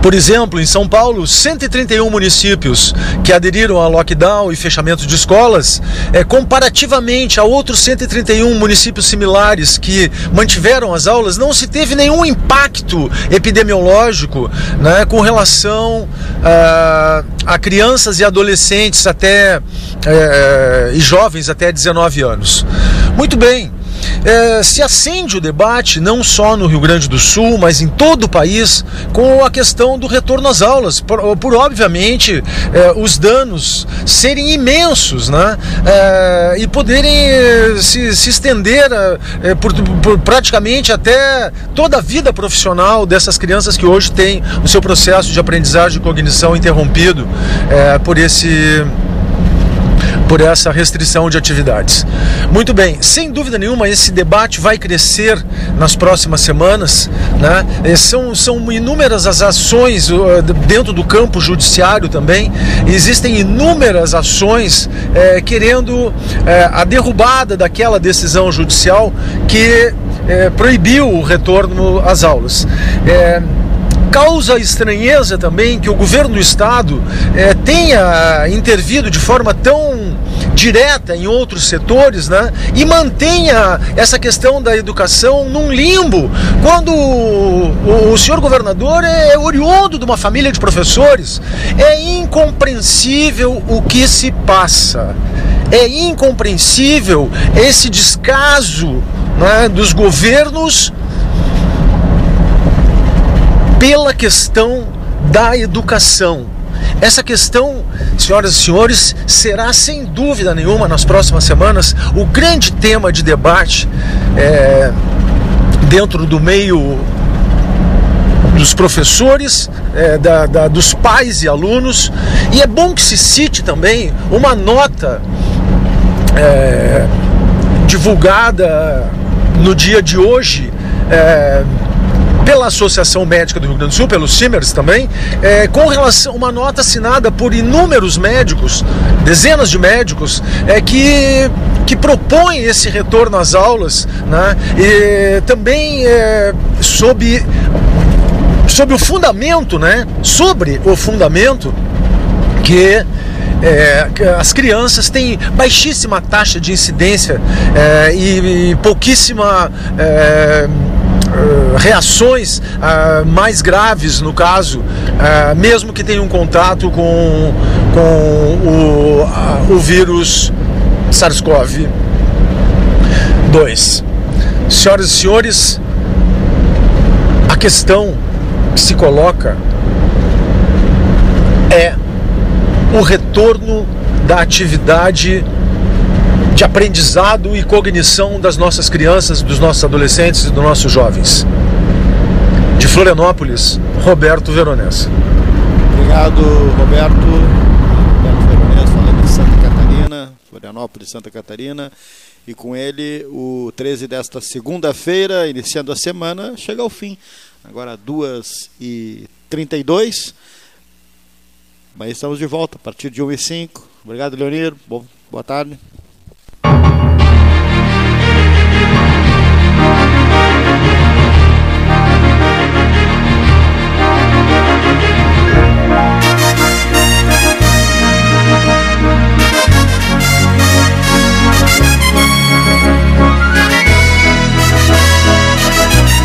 por exemplo, em São Paulo, 131 municípios que aderiram a lockdown e fechamento de escolas, é, comparativamente a outros 131 municípios similares que mantiveram as aulas, não se teve nenhum impacto epidemiológico né, com relação a, a crianças e adolescentes até é, e jovens até 19 anos. Muito bem é, se acende o debate, não só no Rio Grande do Sul, mas em todo o país, com a questão do retorno às aulas, por, por obviamente é, os danos serem imensos né? É, e poderem é, se, se estender é, por, por praticamente até toda a vida profissional dessas crianças que hoje têm o seu processo de aprendizagem e cognição interrompido é, por esse por essa restrição de atividades. Muito bem, sem dúvida nenhuma, esse debate vai crescer nas próximas semanas. Né? São, são inúmeras as ações uh, dentro do campo judiciário também. Existem inúmeras ações é, querendo é, a derrubada daquela decisão judicial que é, proibiu o retorno às aulas. É, causa estranheza também que o governo do estado é, tenha intervido de forma tão direta em outros setores, né? E mantenha essa questão da educação num limbo, quando o, o senhor governador é oriundo de uma família de professores. É incompreensível o que se passa. É incompreensível esse descaso né, dos governos pela questão da educação. Essa questão, senhoras e senhores, será sem dúvida nenhuma nas próximas semanas o grande tema de debate é, dentro do meio dos professores, é, da, da, dos pais e alunos. E é bom que se cite também uma nota é, divulgada no dia de hoje. É, pela Associação Médica do Rio Grande do Sul, pelos CIMERS também, é, com relação uma nota assinada por inúmeros médicos, dezenas de médicos, é, que que propõem esse retorno às aulas, né? E também é, sob o fundamento, né? Sobre o fundamento que é, as crianças têm baixíssima taxa de incidência é, e, e, pouquíssima é, eh, reações uh, mais graves no caso, uh, mesmo que tenham contato com, com o, o vírus SARS-CoV-2. Senhoras e senhores, a questão que se coloca é o retorno da atividade de aprendizado e cognição das nossas crianças, dos nossos adolescentes e dos nossos jovens. De Florianópolis, Roberto Veronese. Obrigado, Roberto. Roberto Veronese falando de Santa Catarina, Florianópolis, Santa Catarina. E com ele, o 13 desta segunda-feira, iniciando a semana, chega ao fim. Agora 2h32. Mas estamos de volta a partir de 1 h 05 Obrigado, Leonir. Bom, boa tarde.